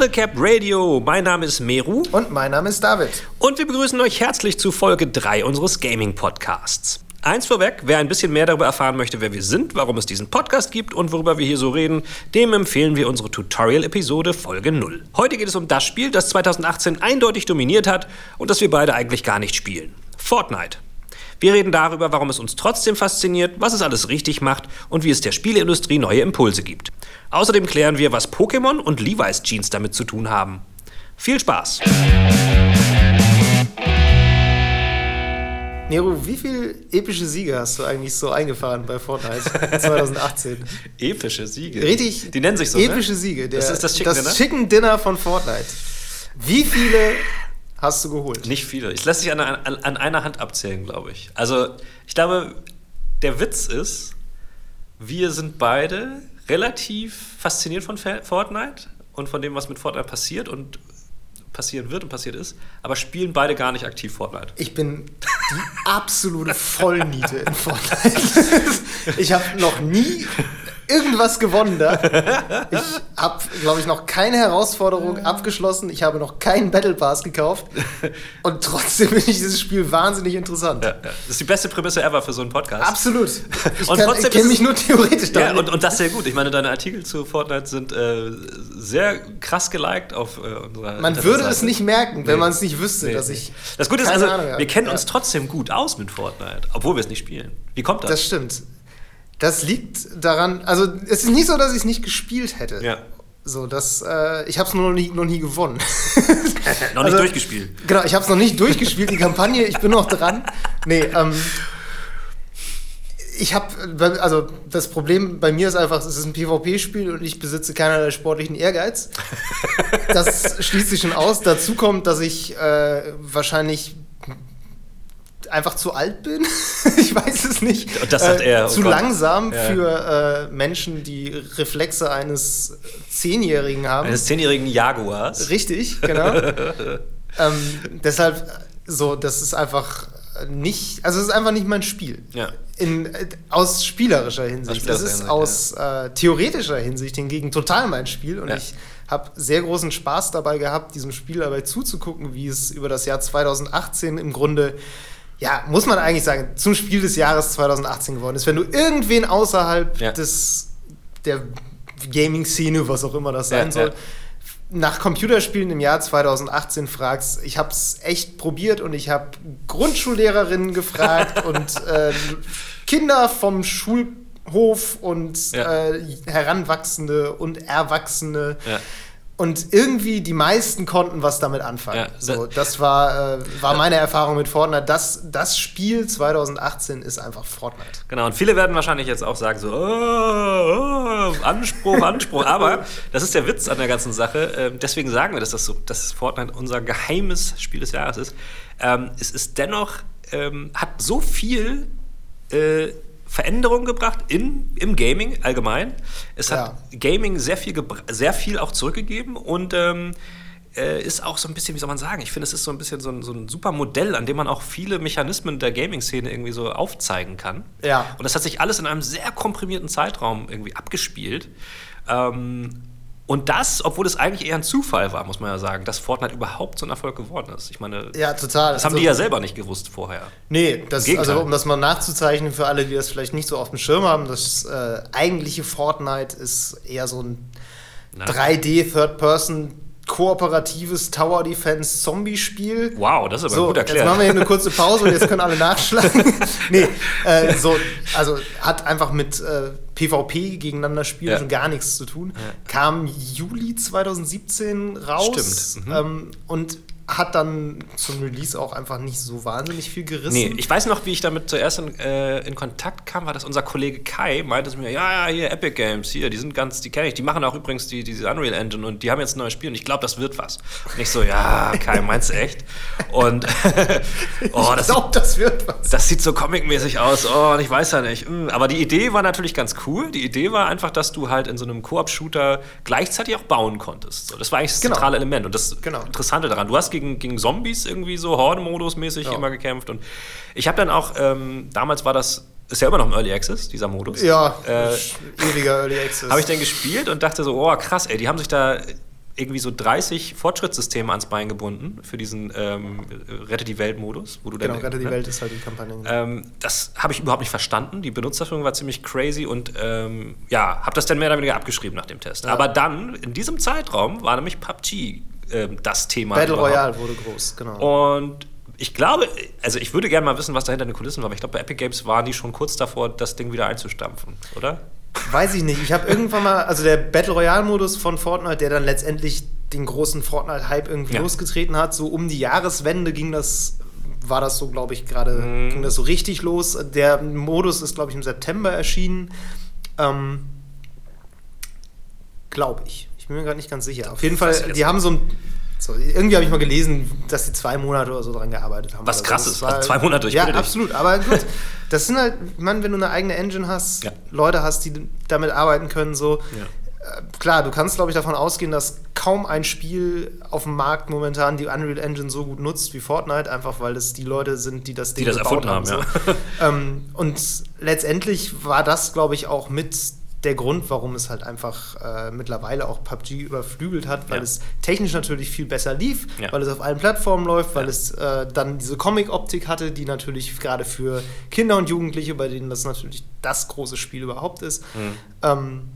Level Cap Radio. Mein Name ist Meru. Und mein Name ist David. Und wir begrüßen euch herzlich zu Folge 3 unseres Gaming Podcasts. Eins vorweg, wer ein bisschen mehr darüber erfahren möchte, wer wir sind, warum es diesen Podcast gibt und worüber wir hier so reden, dem empfehlen wir unsere Tutorial-Episode Folge 0. Heute geht es um das Spiel, das 2018 eindeutig dominiert hat und das wir beide eigentlich gar nicht spielen. Fortnite. Wir reden darüber, warum es uns trotzdem fasziniert, was es alles richtig macht und wie es der Spieleindustrie neue Impulse gibt. Außerdem klären wir, was Pokémon und Levi's Jeans damit zu tun haben. Viel Spaß! Nero, wie viele epische Siege hast du eigentlich so eingefahren bei Fortnite 2018? epische Siege? Richtig. Die nennen sich so, Epische ne? Siege. Der, das ist das Chicken das Dinner? Chicken Dinner von Fortnite. Wie viele hast du geholt? Nicht viele. Ich lasse sich an, an, an einer Hand abzählen, glaube ich. Also, ich glaube, der Witz ist, wir sind beide relativ fasziniert von Fortnite und von dem, was mit Fortnite passiert und passieren wird und passiert ist, aber spielen beide gar nicht aktiv Fortnite. Ich bin die absolute Vollniete in Fortnite. Ich habe noch nie irgendwas gewonnen da. Ich habe, glaube ich, noch keine Herausforderung abgeschlossen. Ich habe noch keinen Battle Pass gekauft. Und trotzdem finde ich dieses Spiel wahnsinnig interessant. Ja, ja. Das ist die beste Prämisse ever für so einen Podcast. Absolut. Ich, Und kann- trotzdem ich kenne mich nur theoretisch Ja, damit. und, und das sehr gut. Ich meine, deine Artikel zu Fortnite sind äh, sehr krass geliked auf äh, unserer man würde es nicht merken, wenn Nee. man es nicht wüsste, Nee, dass ich. Das Gute ist also, Ahnung wir kennen Ja. uns trotzdem gut aus mit Fortnite, obwohl wir es nicht spielen. Wie kommt das? Das stimmt. Das liegt daran, also es ist nicht so, dass ich es nicht gespielt hätte. Ja. So, das, äh, ich habe es nur noch nie, noch nie gewonnen. Noch nicht durchgespielt. Genau, ich habe es noch nicht durchgespielt, die Kampagne, ich bin noch dran. Nee, ähm, ich habe, also das Problem bei mir ist einfach, es ist ein PvP-Spiel und ich besitze keinerlei sportlichen Ehrgeiz. Das schließt sich schon aus. Dazu kommt, dass ich äh, wahrscheinlich einfach zu alt bin. ich weiß es nicht. Und das sagt äh, er, oh Zu Gott. langsam Ja. für äh, Menschen, die Reflexe eines Zehnjährigen haben. Eines zehnjährigen Jaguars. Richtig, genau. ähm, deshalb, so, das ist einfach nicht, also es ist einfach nicht mein Spiel. Ja. In, äh, aus spielerischer Hinsicht. Aus Das ist aus äh, theoretischer Hinsicht hingegen total mein Spiel und Ja. ich habe sehr großen Spaß dabei gehabt, diesem Spiel dabei zuzugucken, wie es über das Jahr 2018 im Grunde, ja, muss man eigentlich sagen, zum Spiel des Jahres 2018 geworden ist. Wenn du irgendwen außerhalb Ja. des der Gaming-Szene, was auch immer das sein Ja, soll, ja. nach Computerspielen im Jahr 2018 fragst, ich habe es echt probiert und ich habe Grundschullehrerinnen gefragt und äh, Kinder vom Schulhof und äh, Heranwachsende und Erwachsene. Und irgendwie die meisten konnten was damit anfangen. Ja, so, das war, äh, war meine Erfahrung mit Fortnite. Das, das Spiel 2018 ist einfach Fortnite. Genau, und viele werden wahrscheinlich jetzt auch sagen so, oh, oh, Anspruch, Anspruch. Aber das ist der Witz an der ganzen Sache. Ähm, deswegen sagen wir, dass, das so, dass Fortnite unser geheimes Spiel des Jahres ist. Ähm, es ist dennoch, ähm, hat so viel äh, Veränderungen gebracht in, im Gaming allgemein. Es hat Gaming sehr viel, sehr viel auch zurückgegeben und ähm, äh, ist auch so ein bisschen, wie soll man sagen, ich finde, es ist so ein bisschen so ein, so ein super Modell, an dem man auch viele Mechanismen der Gaming-Szene irgendwie so aufzeigen kann. Ja. Und das hat sich alles in einem sehr komprimierten Zeitraum irgendwie abgespielt. Ähm, und das, obwohl es eigentlich eher ein Zufall war, muss man ja sagen, dass Fortnite überhaupt so ein Erfolg geworden ist. Ich meine, Ja, total. das haben Also- die ja selber nicht gewusst vorher. Nee, das, also um das mal nachzuzeichnen für alle, die das vielleicht nicht so auf dem Schirm haben, das äh, eigentliche Fortnite ist eher so ein Na. 3D Third-Person kooperatives Tower Defense Zombie Spiel. Wow, das ist aber So, gut jetzt erklärt. machen wir hier eine kurze Pause und jetzt können alle nachschlagen. nee, äh, so, also hat einfach mit äh, PvP gegeneinander spielen Ja. schon gar nichts zu tun. Kam Juli 2017 raus Stimmt, mhm. ähm, und hat dann zum Release auch einfach nicht so wahnsinnig viel gerissen. Nee, ich weiß noch, wie ich damit zuerst in, äh, in Kontakt kam, war das unser Kollege Kai, meinte zu mir, ja, ja, hier, Epic Games, hier, die sind ganz, die kenne ich, die machen auch übrigens die, diese Unreal Engine und die haben jetzt ein neues Spiel und ich glaube, das wird was. Und ich so, ja, Kai, meinst du echt? Und, oh, ich das, glaube, das wird was. das sieht so comic-mäßig aus, oh, und ich weiß ja nicht. Hm, Aber die Idee war natürlich ganz cool. Die Idee war einfach, dass du halt in so einem Koop-Shooter gleichzeitig auch bauen konntest. So, das war eigentlich das Genau. zentrale Element. Und das Genau. Interessante daran, du hast gegen, gegen Zombies irgendwie so Horde-Modus mäßig Ja. immer gekämpft. Und ich habe dann auch, ähm, damals war das, ist ja immer noch im Early Access, dieser Modus. Ja, Äh, ewiger Early Access. habe ich dann gespielt und dachte so, oh krass, ey, die haben sich da irgendwie so 30 Fortschrittssysteme ans Bein gebunden für diesen ähm, Rette die Welt-Modus, wo du Genau, dann. Rette die ne? Welt ist halt die Kampagne. Ähm, das habe ich überhaupt nicht verstanden. Die Benutzerführung war ziemlich crazy und ähm, ja, habe das dann mehr oder weniger abgeschrieben nach dem Test. Aber dann, in diesem Zeitraum, war nämlich PUBG ähm, das Thema. Battle überhaupt. Royale wurde groß, genau. Und ich glaube, also ich würde gerne mal wissen, was da hinter den Kulissen war, aber ich glaube, bei Epic Games waren die schon kurz davor, das Ding wieder einzustampfen, oder? Weiß ich nicht. Ich habe irgendwann mal, also der Battle Royale-Modus von Fortnite, der dann letztendlich den großen Fortnite-Hype irgendwie Ja. losgetreten hat, so um die Jahreswende ging das, war das so, glaube ich, gerade, Mhm. ging das so richtig los. Der Modus ist, glaube ich, im September erschienen. Ähm, glaube ich. Bin mir gerade nicht ganz sicher. Auf jeden Fall, die haben so ein. So, irgendwie habe ich mal gelesen, dass die zwei Monate oder so dran gearbeitet haben. Was krass so. ist, Das also zwei Monate, ich Ja, absolut. Aber gut, das sind halt, meine, wenn du eine eigene Engine hast, Ja. Leute hast, die damit arbeiten können, so. Ja. Äh, Klar, du kannst, glaube ich, davon ausgehen, dass kaum ein Spiel auf dem Markt momentan die Unreal Engine so gut nutzt wie Fortnite, einfach weil es die Leute sind, die das Ding das gebaut erfunden haben, so. ähm, und letztendlich war das, glaube ich, auch mit der Grund, warum es halt einfach äh, mittlerweile auch PUBG überflügelt hat, weil Ja. es technisch natürlich viel besser lief, Ja. weil es auf allen Plattformen läuft, weil Ja. es äh, dann diese Comic-Optik hatte, die natürlich gerade für Kinder und Jugendliche, bei denen das natürlich das große Spiel überhaupt ist, Mhm. ähm,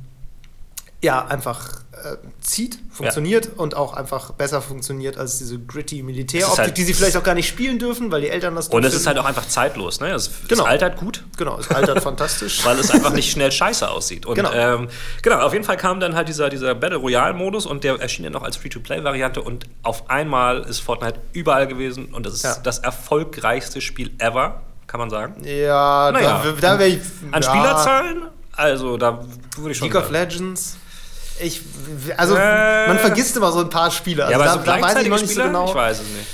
ja, einfach äh, zieht, funktioniert und auch einfach besser funktioniert als diese gritty Militäroptik, halt- die sie vielleicht auch gar nicht spielen dürfen, weil die Eltern das Und es ist halt auch einfach zeitlos, ne? Es, Genau. es altert gut. Genau, es altert fantastisch. weil es einfach nicht schnell scheiße aussieht. Und Genau. ähm, genau, auf jeden Fall kam dann halt dieser, dieser Battle Royale-Modus und der erschien dann noch als Free-to-Play-Variante und auf einmal ist Fortnite überall gewesen und das ist Ja. das erfolgreichste Spiel ever, kann man sagen. Ja, Naja, da, da wäre ich. An ja, Spielerzahlen, also da würde ich schon League of. Legends. Ich, also, Äh. man vergisst immer so ein paar Spiele. Also Ja, aber da, so da weiß ich noch nicht so Spieler? genau. Ich weiß es nicht.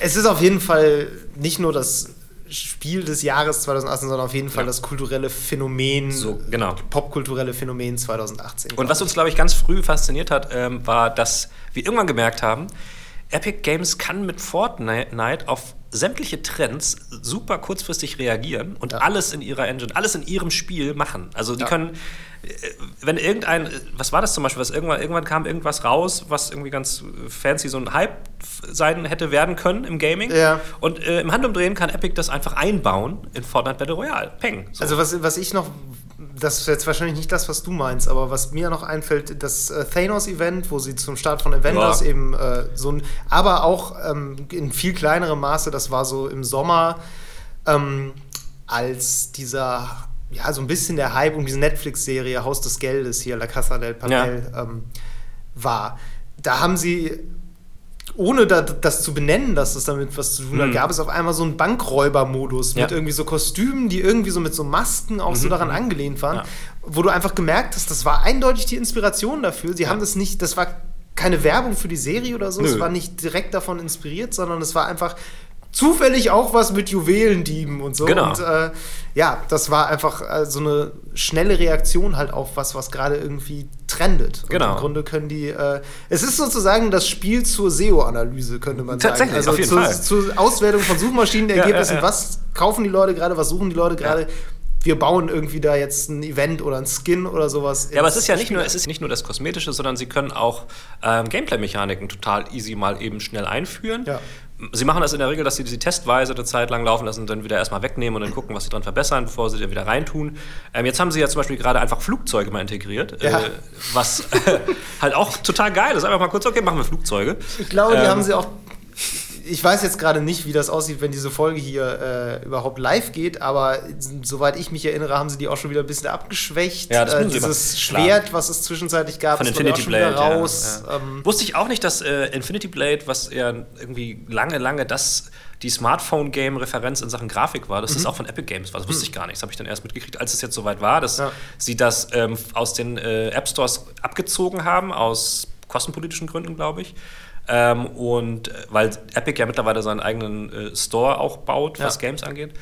Es ist auf jeden Fall nicht nur das Spiel des Jahres 2018, sondern auf jeden Fall Ja. das kulturelle Phänomen, So, genau. popkulturelle Phänomen 2018. Und was uns, glaube ich, ganz früh fasziniert hat, ähm, war, dass wir irgendwann gemerkt haben, Epic Games kann mit Fortnite auf sämtliche Trends super kurzfristig reagieren und Ja. alles in ihrer Engine, alles in ihrem Spiel machen. Also die Ja. können, wenn irgendein, äh, was war das zum Beispiel, was irgendwann, irgendwann kam irgendwas raus, was irgendwie ganz äh, fancy so ein Hype sein hätte werden können im Gaming. Ja. Und äh, im Handumdrehen kann Epic das einfach einbauen in Fortnite Battle Royale. Peng. So. Also was, was ich noch, das ist jetzt wahrscheinlich nicht das, was du meinst, aber was mir noch einfällt, das äh, Thanos-Event, wo sie zum Start von Avengers Ja. eben äh, so ein, aber auch ähm, in viel kleinerem Maße, das war so im Sommer, ähm, als dieser, ja, so ein bisschen der Hype um diese Netflix-Serie Haus des Geldes hier, La Casa del Papel, ähm, war. Da haben sie ohne da, das zu benennen, dass das damit was zu tun hat, Mhm. gab es auf einmal so einen Bankräuber-Modus mit Ja. irgendwie so Kostümen, die irgendwie so mit so Masken auch so Mhm, daran mhm. angelehnt waren, Ja. wo du einfach gemerkt hast, das war eindeutig die Inspiration dafür. Sie Ja. haben das nicht, das war keine Werbung für die Serie oder so, Nö. es war nicht direkt davon inspiriert, sondern es war einfach zufällig auch was mit Juwelendieben und so. Genau. Und äh, ja, das war einfach äh, so eine schnelle Reaktion halt auf was, was gerade irgendwie trendet. Und Genau. im Grunde können die, äh, es ist sozusagen das Spiel zur SEO-Analyse, könnte man Tatsächlich, sagen. Also auf jeden zur, Fall. zur Auswertung von Suchmaschinenergebnissen. Ja, ja, ja. Was kaufen die Leute gerade, was suchen die Leute gerade? Wir bauen irgendwie da jetzt ein Event oder ein Skin oder sowas. Ja, aber es ist ja nicht Spiel. nur, es ist nicht nur das Kosmetische, sondern sie können auch ähm, Gameplay-Mechaniken total easy mal eben schnell einführen. Ja. Sie machen das in der Regel, dass sie sie testweise eine Zeit lang laufen lassen und dann wieder erstmal wegnehmen und dann gucken, was sie dran verbessern, bevor sie dann wieder reintun. Ähm, jetzt haben sie ja zum Beispiel gerade einfach Flugzeuge mal integriert, Ja. äh, was halt auch total geil ist. Einfach mal kurz, okay, machen wir Flugzeuge. Ich glaube, die Ähm, haben sie auch. Ich weiß jetzt gerade nicht, wie das aussieht, wenn diese Folge hier äh, überhaupt live geht, aber soweit ich mich erinnere, haben sie die auch schon wieder ein bisschen abgeschwächt. Ja, das äh, dieses Schwert, was es zwischenzeitlich gab, Von Infinity Blade. raus. Ja, ja. Ähm, Wusste ich auch nicht, dass äh, Infinity Blade, was ja irgendwie lange, lange das die Smartphone-Game-Referenz in Sachen Grafik war, dass das auch von Epic Games war. Das wusste ich gar nicht. Das habe ich dann erst mitgekriegt, als es jetzt soweit war, dass Ja. sie das ähm, aus den äh, App Stores abgezogen haben, aus kostenpolitischen Gründen, glaube ich. Ähm, und äh, weil Epic ja mittlerweile seinen eigenen äh, Store auch baut, was Ja. Games angeht.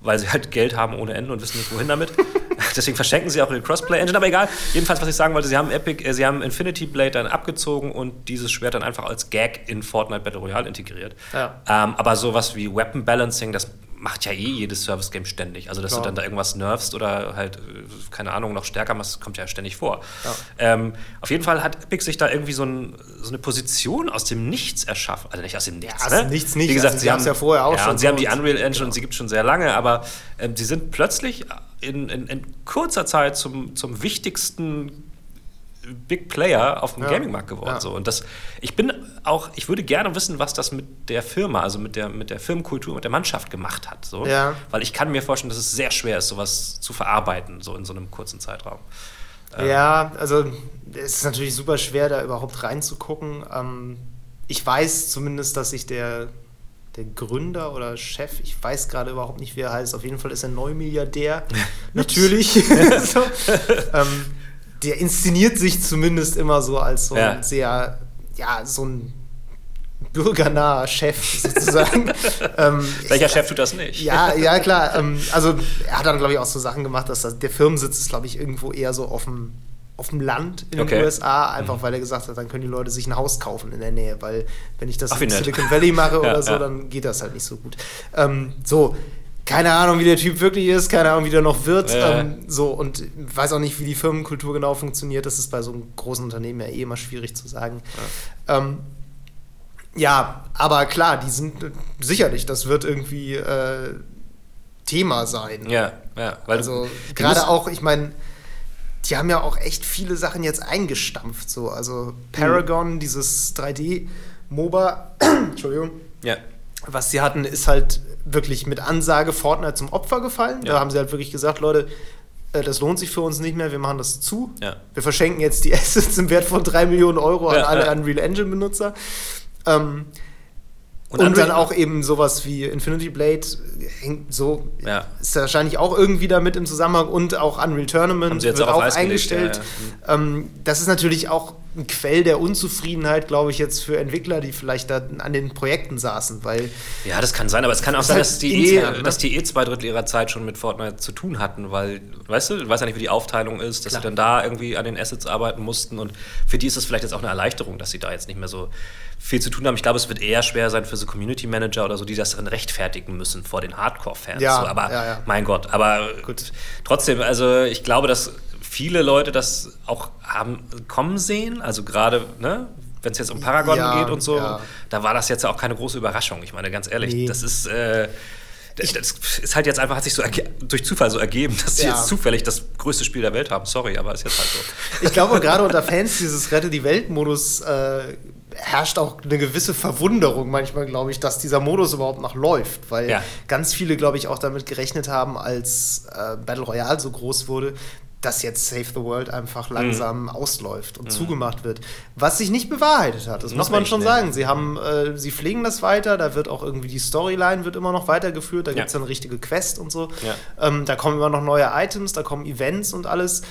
Weil sie halt Geld haben ohne Ende und wissen nicht, wohin damit. Deswegen verschenken sie auch ihre Crossplay-Engine. Aber egal, jedenfalls, was ich sagen wollte, sie haben Epic, äh, sie haben Infinity Blade dann abgezogen und dieses Schwert dann einfach als Gag in Fortnite Battle Royale integriert. Ja. Ähm, aber sowas wie Weapon Balancing, das macht ja eh jedes Service-Game ständig. Also, dass Ja. du dann da irgendwas nervst oder halt, äh, keine Ahnung, noch stärker machst, kommt ja ständig vor. Ja. Ähm, auf jeden Fall hat Epic sich da irgendwie so, ein, so eine Position aus dem Nichts erschaffen. Also nicht aus dem Nichts, aus ne? dem Nichts nicht. Wie gesagt, Also, sie haben haben's ja vorher auch ja, schon und sie haben die Unreal Engine genau. und sie gibt es schon sehr lange, aber ähm, sie sind plötzlich in, in, in kurzer Zeit zum, zum wichtigsten Big Player auf dem Ja. Gaming-Markt geworden. Ja. So. Und das, ich bin auch, ich würde gerne wissen, was das mit der Firma, also mit der, mit der Firmenkultur, mit der Mannschaft gemacht hat. So. Ja. Weil ich kann mir vorstellen, dass es sehr schwer ist, sowas zu verarbeiten, so in so einem kurzen Zeitraum. Ja, also es ist natürlich super schwer, da überhaupt reinzugucken. Ähm, ich weiß zumindest, dass sich der, der Gründer oder Chef, ich weiß gerade überhaupt nicht, wie er heißt, auf jeden Fall ist er Neumilliardär. natürlich. so. ähm, der inszeniert sich zumindest immer so als so Ja. ein sehr, ja, so ein bürgernaher Chef sozusagen. ähm, Welcher Chef tut das nicht? ja, ja, klar. Ähm, also er hat dann, glaube ich, auch so Sachen gemacht, dass das, der Firmensitz ist, glaube ich, irgendwo eher so auf dem, auf dem Land in den Okay. USA, einfach weil er gesagt hat, dann können die Leute sich ein Haus kaufen in der Nähe, weil wenn ich das Ach, in. Silicon Valley mache Ja, oder so, ja. dann geht das halt nicht so gut. Ähm, so. Keine Ahnung, wie der Typ wirklich ist, keine Ahnung, wie der noch wird. Ja. Ähm, so, und weiß auch nicht, wie die Firmenkultur genau funktioniert. Das ist bei so einem großen Unternehmen ja eh immer schwierig zu sagen. Ähm, ja, aber klar, die sind äh, sicherlich, das wird irgendwie äh, Thema sein. Ja, ja. Weil also gerade auch, ich meine, die haben ja auch echt viele Sachen jetzt eingestampft. So. Also Paragon, dieses 3D-MOBA, Entschuldigung, Ja. Was sie hatten, ist halt wirklich mit Ansage Fortnite zum Opfer gefallen. Ja. Da haben sie halt wirklich gesagt, Leute, äh, das lohnt sich für uns nicht mehr, wir machen das zu. Ja. Wir verschenken jetzt die Assets im Wert von 3 Millionen Euro an Ja, alle ja. Unreal Engine-Benutzer. Ähm, Und und, dann auch eben sowas wie Infinity Blade hängt so, Ja. ist wahrscheinlich auch irgendwie damit im Zusammenhang und auch Unreal Tournament wird auch eingestellt. ja, Ähm, das ist natürlich auch ein Quell der Unzufriedenheit, glaube ich, jetzt für Entwickler, die vielleicht da an den Projekten saßen, weil Ja, das kann sein, aber es kann auch sein, halt dass die, intern, eh, ne? dass die eh zwei Drittel ihrer Zeit schon mit Fortnite zu tun hatten, weil, weißt du, du weißt ja nicht, wie die Aufteilung ist, dass Klar. sie dann da irgendwie an den Assets arbeiten mussten und für die ist es vielleicht jetzt auch eine Erleichterung, dass sie da jetzt nicht mehr so viel zu tun haben. Ich glaube, es wird eher schwer sein für so Community Manager oder so, die das dann rechtfertigen müssen vor den Hardcore-Fans. Ja, so, aber ja, ja. mein Gott, aber Gut. trotzdem, also ich glaube, dass viele Leute das auch haben kommen sehen, also gerade, ne? Wenn es jetzt um Paragon Ja, geht und so, ja. da war das jetzt auch keine große Überraschung. Ich meine, ganz ehrlich, Nee. das ist, äh, das, ist halt jetzt einfach, hat sich so durch Zufall so ergeben, dass sie Ja. jetzt zufällig das größte Spiel der Welt haben. Sorry, aber ist jetzt halt so. ich glaube, gerade unter Fans dieses Rette die Welt-Modus äh, herrscht auch eine gewisse Verwunderung manchmal, glaube ich, dass dieser Modus überhaupt noch läuft, weil Ja. ganz viele, glaube ich, auch damit gerechnet haben, als äh, Battle Royale so groß wurde, dass jetzt Save the World einfach langsam Mhm. ausläuft und zugemacht wird. Was sich nicht bewahrheitet hat, das Noch muss man schon nee. sagen. Sie haben, äh, sie pflegen das weiter, da wird auch irgendwie die Storyline wird immer noch weitergeführt, da Ja. gibt es dann richtige Quest und so. Ja. Ähm, da kommen immer noch neue Items, da kommen Events und alles.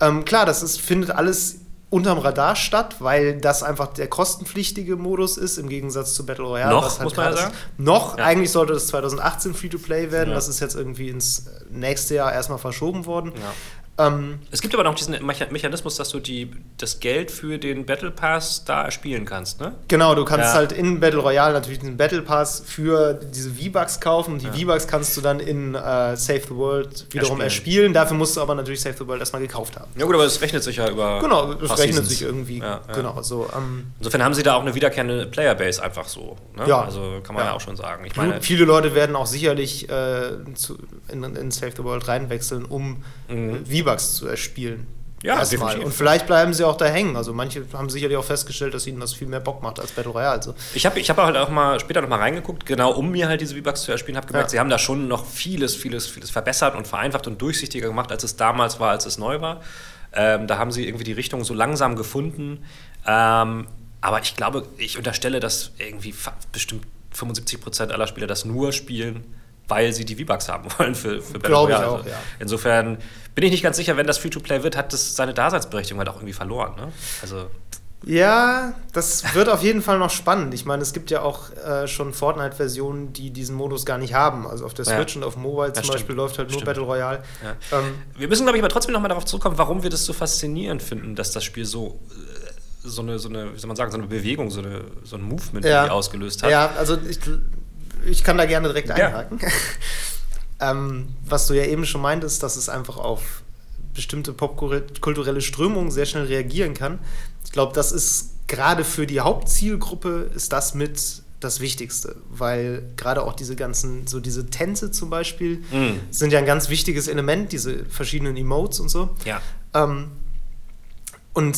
Ähm, klar, das ist, findet alles unterm Radar statt, weil das einfach der kostenpflichtige Modus ist, im Gegensatz zu Battle Royale. Noch, halt muss man ja sagen. Noch, Ja. eigentlich sollte das 2018 Free-to-Play werden, Ja. das ist jetzt irgendwie ins nächste Jahr erstmal verschoben worden. Ja. Ähm, Es gibt aber noch diesen Mecha- Mechanismus, dass du die, das Geld für den Battle Pass da erspielen kannst, ne? Genau, du kannst Ja. halt in Battle Royale natürlich diesen Battle Pass für diese V-Bucks kaufen und die V-Bucks kannst du dann in äh, Save the World wiederum Erspielen. erspielen. Dafür musst du aber natürlich Save the World erstmal gekauft haben. Ja gut, aber das rechnet sich ja über Genau, paar rechnet Seasons. sich irgendwie. Ja, ja. Genau, so. Ähm, Insofern haben sie da auch eine wiederkehrende Playerbase einfach so. Ne? Ja. Also kann man ja. Ja. auch schon sagen. Ich meine, viele Leute werden auch sicherlich äh, zu, in, in Save the World reinwechseln, um Mhm. äh, V-Bucks zu erspielen. Ja, Erstmal. definitiv. Und vielleicht bleiben sie auch da hängen. Also manche haben sicherlich auch festgestellt, dass ihnen das viel mehr Bock macht als Battle Royale. Also, Ich habe ich hab halt auch mal später noch mal reingeguckt, genau um mir halt diese V-Bucks zu erspielen, habe gemerkt, Ja. sie haben da schon noch vieles, vieles, vieles verbessert und vereinfacht und durchsichtiger gemacht, als es damals war, als es neu war. Ähm, da haben sie irgendwie die Richtung so langsam gefunden. Ähm, aber ich glaube, ich unterstelle, dass irgendwie bestimmt 75 Prozent aller Spieler das nur spielen, weil sie die V-Bucks haben wollen für, für Battle Glaube ich Royale. auch, Also ja. Insofern bin ich nicht ganz sicher, wenn das Free-to-Play wird, hat das seine Daseinsberechtigung halt auch irgendwie verloren. Ne? Also ja, das wird auf jeden Fall noch spannend. Ich meine, es gibt ja auch äh, schon Fortnite-Versionen, die diesen Modus gar nicht haben. Also auf der Ja. Switch und auf Mobile Ja, zum stimmt. Beispiel läuft halt nur Stimmt. Battle Royale. Ja. Ähm, Wir müssen, glaube ich, aber trotzdem noch mal darauf zurückkommen, warum wir das so faszinierend finden, dass das Spiel so, äh, so, eine, so eine, wie soll man sagen, so eine Bewegung, so, eine, so ein Movement Ja. ausgelöst hat. Ja, also ich, ich kann da gerne direkt einhaken. Ja. ähm, was du ja eben schon meintest, dass es einfach auf bestimmte popkulturelle Strömungen sehr schnell reagieren kann. Ich glaube, das ist gerade für die Hauptzielgruppe ist das mit das Wichtigste, weil gerade auch diese ganzen, so diese Tänze zum Beispiel, mm. sind ja ein ganz wichtiges Element, diese verschiedenen Emotes und so. Ja. Ähm, und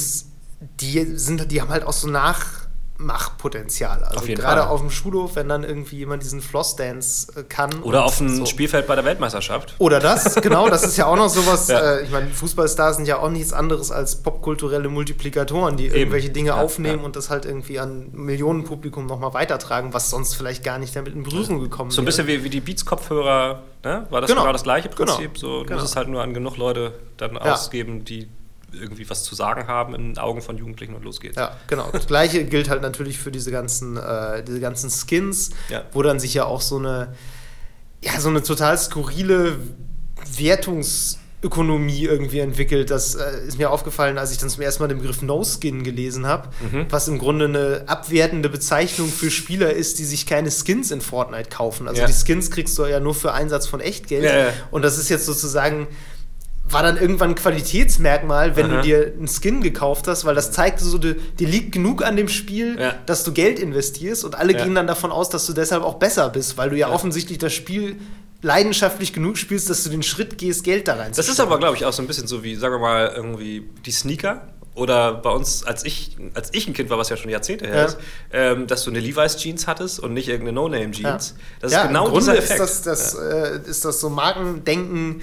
die sind, die haben halt auch so nach Machpotenzial. Also gerade auf dem Schulhof, wenn dann irgendwie jemand diesen Flossdance äh, kann. Oder auf dem so. Spielfeld bei der Weltmeisterschaft. Oder das, genau, das ist ja auch noch sowas. ja. äh, ich meine, Fußballstars sind ja auch nichts anderes als popkulturelle Multiplikatoren, die Eben. irgendwelche Dinge ja, aufnehmen ja. und das halt irgendwie an Millionenpublikum nochmal weitertragen, was sonst vielleicht gar nicht damit in Berührung gekommen wäre. So ein bisschen wie, wie die Beats-Kopfhörer, ne? War das genau, genau das gleiche Prinzip? Genau. So, du genau. musst es halt nur an genug Leute dann ausgeben, die irgendwie was zu sagen haben in den Augen von Jugendlichen und los geht's. Ja, genau. Das gleiche gilt halt natürlich für diese ganzen, äh, diese ganzen Skins, ja. wo dann sich ja auch so eine, ja, so eine total skurrile Wertungsökonomie irgendwie entwickelt. Das äh, ist mir aufgefallen, als ich dann zum ersten Mal den Begriff No-Skin gelesen habe, mhm. was im Grunde eine abwertende Bezeichnung für Spieler ist, die sich keine Skins in Fortnite kaufen. Also ja. die Skins kriegst du ja nur für Einsatz von Echtgeld. Ja, und das ist jetzt sozusagen war dann irgendwann ein Qualitätsmerkmal, wenn Aha. du dir einen Skin gekauft hast, weil das zeigte so, dir, liegt genug an dem Spiel, ja. dass du Geld investierst und alle ja. gehen dann davon aus, dass du deshalb auch besser bist, weil du ja, ja. offensichtlich das Spiel leidenschaftlich genug spielst, dass du den Schritt gehst, Geld da rein Das ist aber, glaube ich, auch so ein bisschen so wie, sagen wir mal, irgendwie die Sneaker. Oder bei uns, als ich, als ich ein Kind war, was ja schon Jahrzehnte her ist, ähm, dass du eine Levi's Jeans hattest und nicht irgendeine No-Name-Jeans. Das ist genau dieser Effekt. Ist das, das, äh, ist das so Markendenken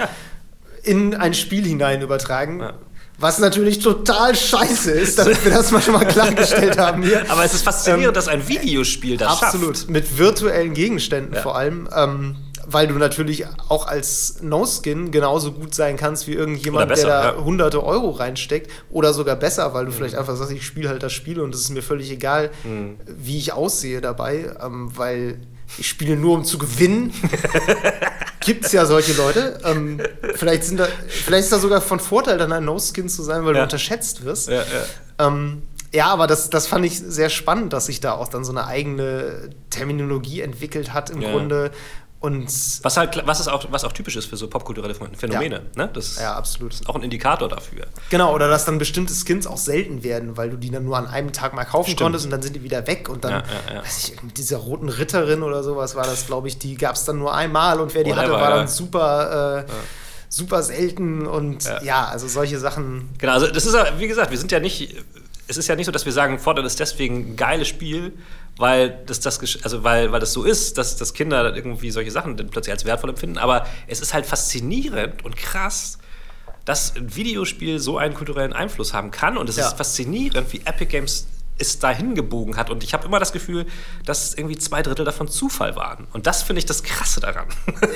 in ein Spiel hinein übertragen. Ja. Was natürlich total scheiße ist, damit wir das mal schon mal klargestellt haben hier. Aber es ist faszinierend, ähm, dass ein Videospiel das absolut, schafft. mit virtuellen Gegenständen ja. vor allem. Ähm, weil du natürlich auch als No-Skin genauso gut sein kannst wie irgendjemand, besser, der da ja. hunderte Euro reinsteckt. Oder sogar besser, weil du mhm. vielleicht einfach sagst, ich spiele halt das Spiel und es ist mir völlig egal, mhm. wie ich aussehe dabei, ähm, weil ich spiele nur, um zu gewinnen. Gibt es ja solche Leute. Ähm, vielleicht, sind da, vielleicht ist da sogar von Vorteil, dann ein No-Skin zu sein, weil ja. du unterschätzt wirst. Ja, ja. Ähm, ja, aber das, das fand ich sehr spannend, dass sich da auch dann so eine eigene Terminologie entwickelt hat im. Grunde, und was halt, was ist auch, was auch typisch ist für so popkulturelle Phänomene, ja. ne? Das ja, absolut. ist auch ein Indikator dafür. Genau, oder dass dann bestimmte Skins auch selten werden, weil du die dann nur an einem Tag mal kaufen Stimmt. konntest und dann sind die wieder weg und dann, ja, weiß ich, mit dieser roten Ritterin oder sowas war das, glaube ich, die gab es dann nur einmal und wer die Whatever, hatte, war dann super. Äh, super selten und ja. ja. also solche Sachen. Genau, also das ist ja, wie gesagt, wir sind ja nicht, es ist ja nicht so, dass wir sagen, Fortnite ist deswegen ein geiles Spiel, weil das, das, also weil, weil das so ist, dass, dass Kinder irgendwie solche Sachen dann plötzlich als wertvoll empfinden. Aber es ist halt faszinierend und krass, dass ein Videospiel so einen kulturellen Einfluss haben kann. Und es ja. ist faszinierend, wie Epic Games es dahin gebogen hat. Und ich habe immer das Gefühl, dass irgendwie zwei Drittel davon Zufall waren. Und das finde ich das Krasse daran.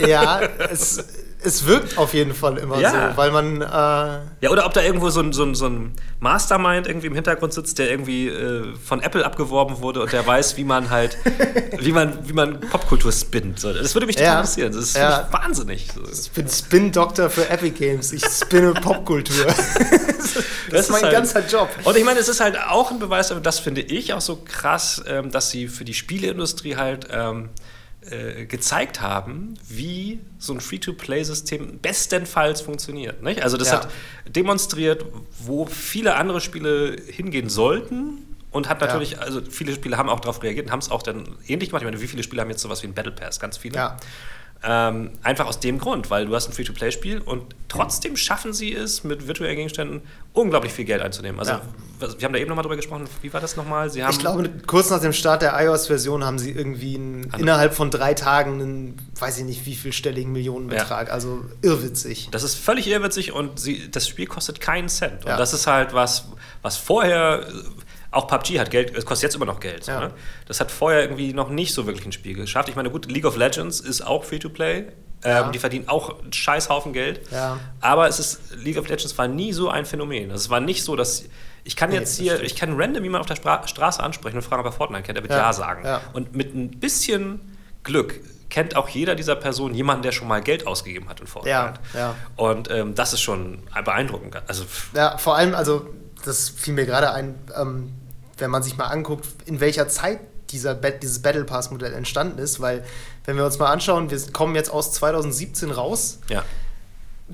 Ja, es es wirkt auf jeden Fall immer ja. so, weil man. Äh ja, oder ob da irgendwo so ein, so, ein, so ein Mastermind irgendwie im Hintergrund sitzt, der irgendwie äh, von Apple abgeworben wurde und der weiß, wie man halt, wie man, wie man Popkultur spinnt. Das würde mich total ja. interessieren. Das ist ja. wahnsinnig. Ich bin Spin-Doktor für Epic Games. Ich spinne Popkultur. das, das, ist mein halt, ganzer Job. Und ich meine, es ist halt auch ein Beweis, aber das finde ich auch so krass, ähm, dass sie für die Spieleindustrie halt. Ähm, äh, gezeigt haben, wie so ein Free-to-Play-System bestenfalls funktioniert. Nicht? Also das ja. hat demonstriert, wo viele andere Spiele hingehen sollten und hat natürlich, ja. also viele Spiele haben auch darauf reagiert und haben es auch dann ähnlich gemacht. Ich meine, wie viele Spiele haben jetzt sowas wie ein Battle Pass? Ganz viele. Ja. Ähm, einfach aus dem Grund, weil du hast ein Free-to-Play-Spiel und trotzdem schaffen sie es, mit virtuellen Gegenständen unglaublich viel Geld einzunehmen. Also, ja. wir haben da eben nochmal drüber gesprochen. Wie war das nochmal? Sie haben ich glaube, kurz nach dem Start der iOS-Version haben sie irgendwie einen, innerhalb von drei Tagen einen, weiß ich nicht, wie vielstelligen Millionenbetrag. Ja. Also irrwitzig. Das ist völlig irrwitzig und sie, das Spiel kostet keinen Cent. Und ja. das ist halt was, was vorher auch PUBG hat Geld, es kostet jetzt immer noch Geld. Ja. Ne? Das hat vorher irgendwie noch nicht so wirklich ein Spiel geschafft. Ich meine, gut, League of Legends ist auch Free-to-Play. Ja. Ähm, die verdienen auch einen Scheißhaufen Geld. Ja. Aber es ist, League of Legends war nie so ein Phänomen. Also es war nicht so, dass. Ich kann nee, jetzt hier, ich kann random jemanden auf der Spra Straße ansprechen und fragen, ob er Fortnite kennt. Er wird Ja, ja sagen. Und mit ein bisschen Glück kennt auch jeder dieser Personen jemanden, der schon mal Geld ausgegeben hat in Fortnite. Und ähm, das ist schon beeindruckend. Also, ja, vor allem, also das fiel mir gerade ein, ähm, wenn man sich mal anguckt, in welcher Zeit dieser dieses Battle Pass Modell entstanden ist, weil wenn wir uns mal anschauen, wir kommen jetzt aus 2017 raus. Ja.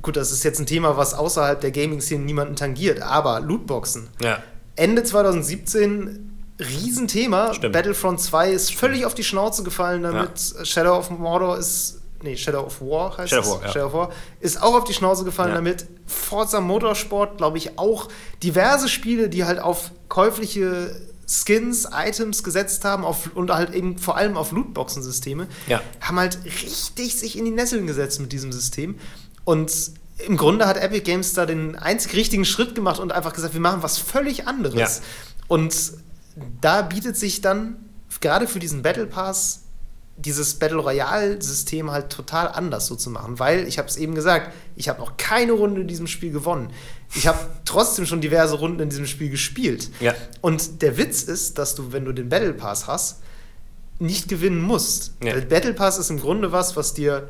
Gut, das ist jetzt ein Thema, was außerhalb der Gaming-Szene niemanden tangiert, aber Lootboxen. Ja. Ende 2017 Riesenthema. Stimmt. Battlefront 2 ist völlig auf die Schnauze gefallen damit. Shadow of Mordor ist. Nee, Shadow of War heißt Shadow es. War, ja. Shadow of War. Ist auch auf die Schnauze gefallen Ja. damit. Forza Motorsport, glaube ich, auch. Diverse Spiele, die halt auf käufliche Skins, Items gesetzt haben auf, und halt eben vor allem auf Lootboxen-Systeme, Ja. haben halt richtig sich in die Nesseln gesetzt mit diesem System. Und im Grunde hat Epic Games da den einzig richtigen Schritt gemacht und einfach gesagt, wir machen was völlig anderes. Ja. Und da bietet sich dann gerade für diesen Battle Pass dieses Battle Royale-System halt total anders so zu machen, weil ich habe es eben gesagt, ich habe noch keine Runde in diesem Spiel gewonnen. Ich habe trotzdem schon diverse Runden in diesem Spiel gespielt. Ja. Und der Witz ist, dass du, wenn du den Battle Pass hast, nicht gewinnen musst. Ja. Der Battle Pass ist im Grunde was, was dir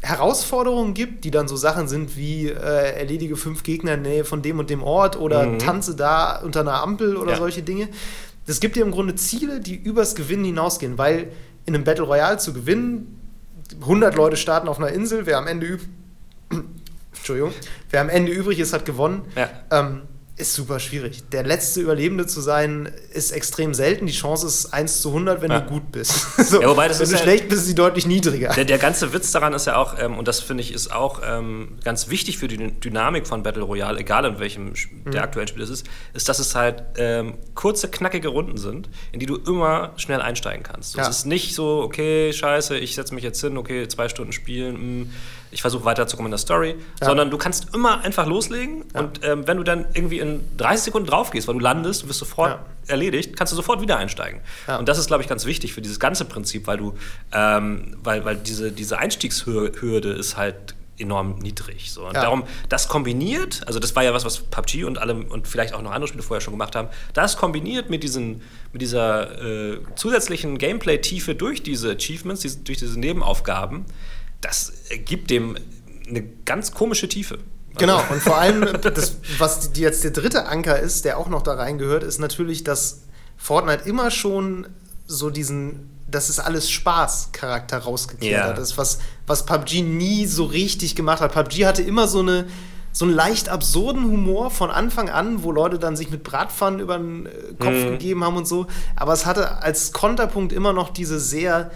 Herausforderungen gibt, die dann so Sachen sind wie äh, erledige fünf Gegner in der Nähe von dem und dem Ort oder Mhm. tanze da unter einer Ampel oder Ja. solche Dinge. Das gibt dir im Grunde Ziele, die übers Gewinnen hinausgehen, weil in einem Battle Royale zu gewinnen, 100 Leute starten auf einer Insel, wer am Ende üb Entschuldigung, wer am Ende übrig ist, hat gewonnen. Ja. Ähm, ist super schwierig. Der letzte Überlebende zu sein, ist extrem selten. Die Chance ist 1 zu 100, wenn Ja. du gut bist. so, Ja, wobei das wenn ist du ja- schlecht bist, ist sie deutlich niedriger. Der, der ganze Witz daran ist ja auch, ähm, und das finde ich ist auch ähm, ganz wichtig für die Dyn- Dynamik von Battle Royale, egal in welchem Mhm. der aktuellen Spiel es ist, ist, dass es halt ähm, kurze, knackige Runden sind, in die du immer schnell einsteigen kannst. Ja. Es ist nicht so, okay, scheiße, ich setze mich jetzt hin, okay, zwei Stunden spielen, mh, ich versuche weiterzukommen in der Story, Ja. sondern du kannst immer einfach loslegen Ja. und ähm, wenn du dann irgendwie in 30 Sekunden drauf gehst, weil du landest, du wirst sofort Ja. erledigt, kannst du sofort wieder einsteigen. Und das ist, glaube ich, ganz wichtig für dieses ganze Prinzip, weil du, ähm, weil, weil diese, diese Einstiegshürde ist halt enorm niedrig. So. Und Ja. darum, das kombiniert, also das war ja was, was PUBG und alle und vielleicht auch noch andere Spiele vorher schon gemacht haben, das kombiniert mit, diesen, mit dieser äh, zusätzlichen Gameplay-Tiefe durch diese Achievements, diese, durch diese Nebenaufgaben, das gibt dem eine ganz komische Tiefe. Genau, Also- und vor allem, das, was die, jetzt der dritte Anker ist, der auch noch da reingehört, ist natürlich, dass Fortnite immer schon so diesen, das ist alles Spaß-Charakter rausgekehrt Ja. hat. Das ist was, was PUBG nie so richtig gemacht hat. PUBG hatte immer so eine so einen leicht absurden Humor von Anfang an, wo Leute dann sich mit Bratpfannen über den äh, Kopf Mhm. gegeben haben und so. Aber es hatte als Konterpunkt immer noch diese sehr,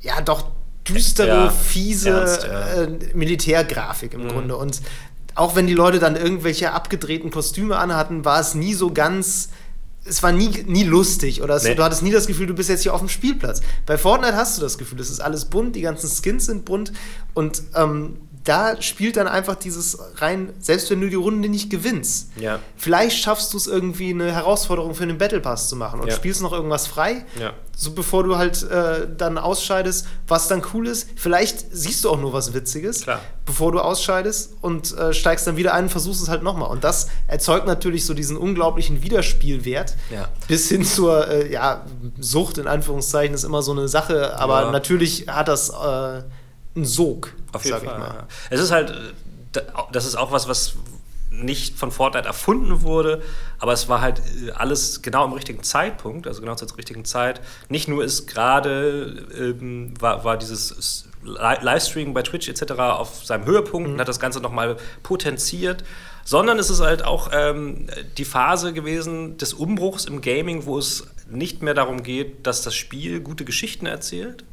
ja, doch düstere, Ja, fiese ernst, ja. äh, Militärgrafik im Grunde. Und auch wenn die Leute dann irgendwelche abgedrehten Kostüme anhatten, war es nie so ganz. Es war nie, nie lustig oder es, Nee. du hattest nie das Gefühl, du bist jetzt hier auf dem Spielplatz. Bei Fortnite hast du das Gefühl, es ist alles bunt, die ganzen Skins sind bunt und ähm, da spielt dann einfach dieses rein, selbst wenn du die Runde nicht gewinnst, Ja. vielleicht schaffst du es irgendwie eine Herausforderung für einen Battle Pass zu machen und Ja. spielst noch irgendwas frei, Ja. so bevor du halt äh, dann ausscheidest, was dann cool ist. Vielleicht siehst du auch nur was Witziges, Klar. bevor du ausscheidest und äh, steigst dann wieder ein und versuchst es halt nochmal. Und das erzeugt natürlich so diesen unglaublichen Wiederspielwert. Bis hin zur äh, ja, Sucht, in Anführungszeichen, ist immer so eine Sache, aber natürlich hat das einen Sog, Auf jeden Fall. Ja. Es ist halt, äh, da- das ist auch was, was nicht von Fortnite erfunden wurde, aber es war halt äh, alles genau am richtigen Zeitpunkt, also genau zur richtigen Zeit. Nicht nur ist gerade ähm, war, war dieses Li- Livestream bei Twitch etc. auf seinem Höhepunkt und hat das Ganze nochmal potenziert, sondern es ist halt auch ähm, die Phase gewesen des Umbruchs im Gaming, wo es nicht mehr darum geht, dass das Spiel gute Geschichten erzählt,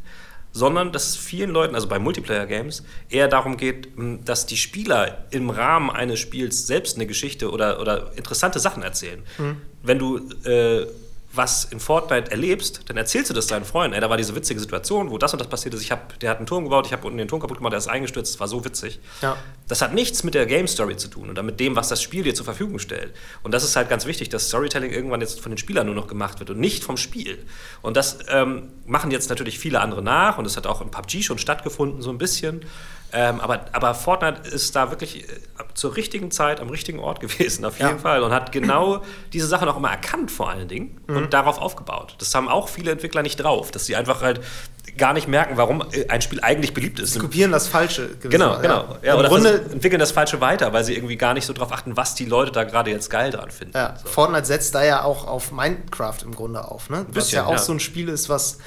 sondern dass es vielen Leuten, also bei Multiplayer-Games, eher darum geht, dass die Spieler im Rahmen eines Spiels selbst eine Geschichte oder, oder interessante Sachen erzählen. Wenn du äh, was in Fortnite erlebst, dann erzählst du das deinen Freunden. Ey, da war diese witzige Situation, wo das und das passiert ist. Ich hab, der hat einen Turm gebaut, ich habe unten den Turm kaputt gemacht, der ist eingestürzt, das war so witzig. Ja. Das hat nichts mit der Game Story zu tun oder mit dem, was das Spiel dir zur Verfügung stellt. Und das ist halt ganz wichtig, dass Storytelling irgendwann jetzt von den Spielern nur noch gemacht wird und nicht vom Spiel. Und das ähm, machen jetzt natürlich viele andere nach und es hat auch in PUBG schon stattgefunden, so ein bisschen. Ähm, aber, aber Fortnite ist da wirklich äh, zur richtigen Zeit am richtigen Ort gewesen, auf jeden Ja. Fall. Und hat genau diese Sachen auch immer erkannt, vor allen Dingen. Und und darauf aufgebaut. Das haben auch viele Entwickler nicht drauf, dass sie einfach halt gar nicht merken, warum äh, ein Spiel eigentlich beliebt ist. Sie kopieren das Falsche. Genau, gewissermaßen, genau. Ja, Im oder Grunde, entwickeln das Falsche weiter, weil sie irgendwie gar nicht so drauf achten, was die Leute da gerade jetzt geil dran finden. ja, So. Fortnite setzt da ja auch auf Minecraft im Grunde auf, ne? Was bisschen, ja auch ja. so ein Spiel ist, was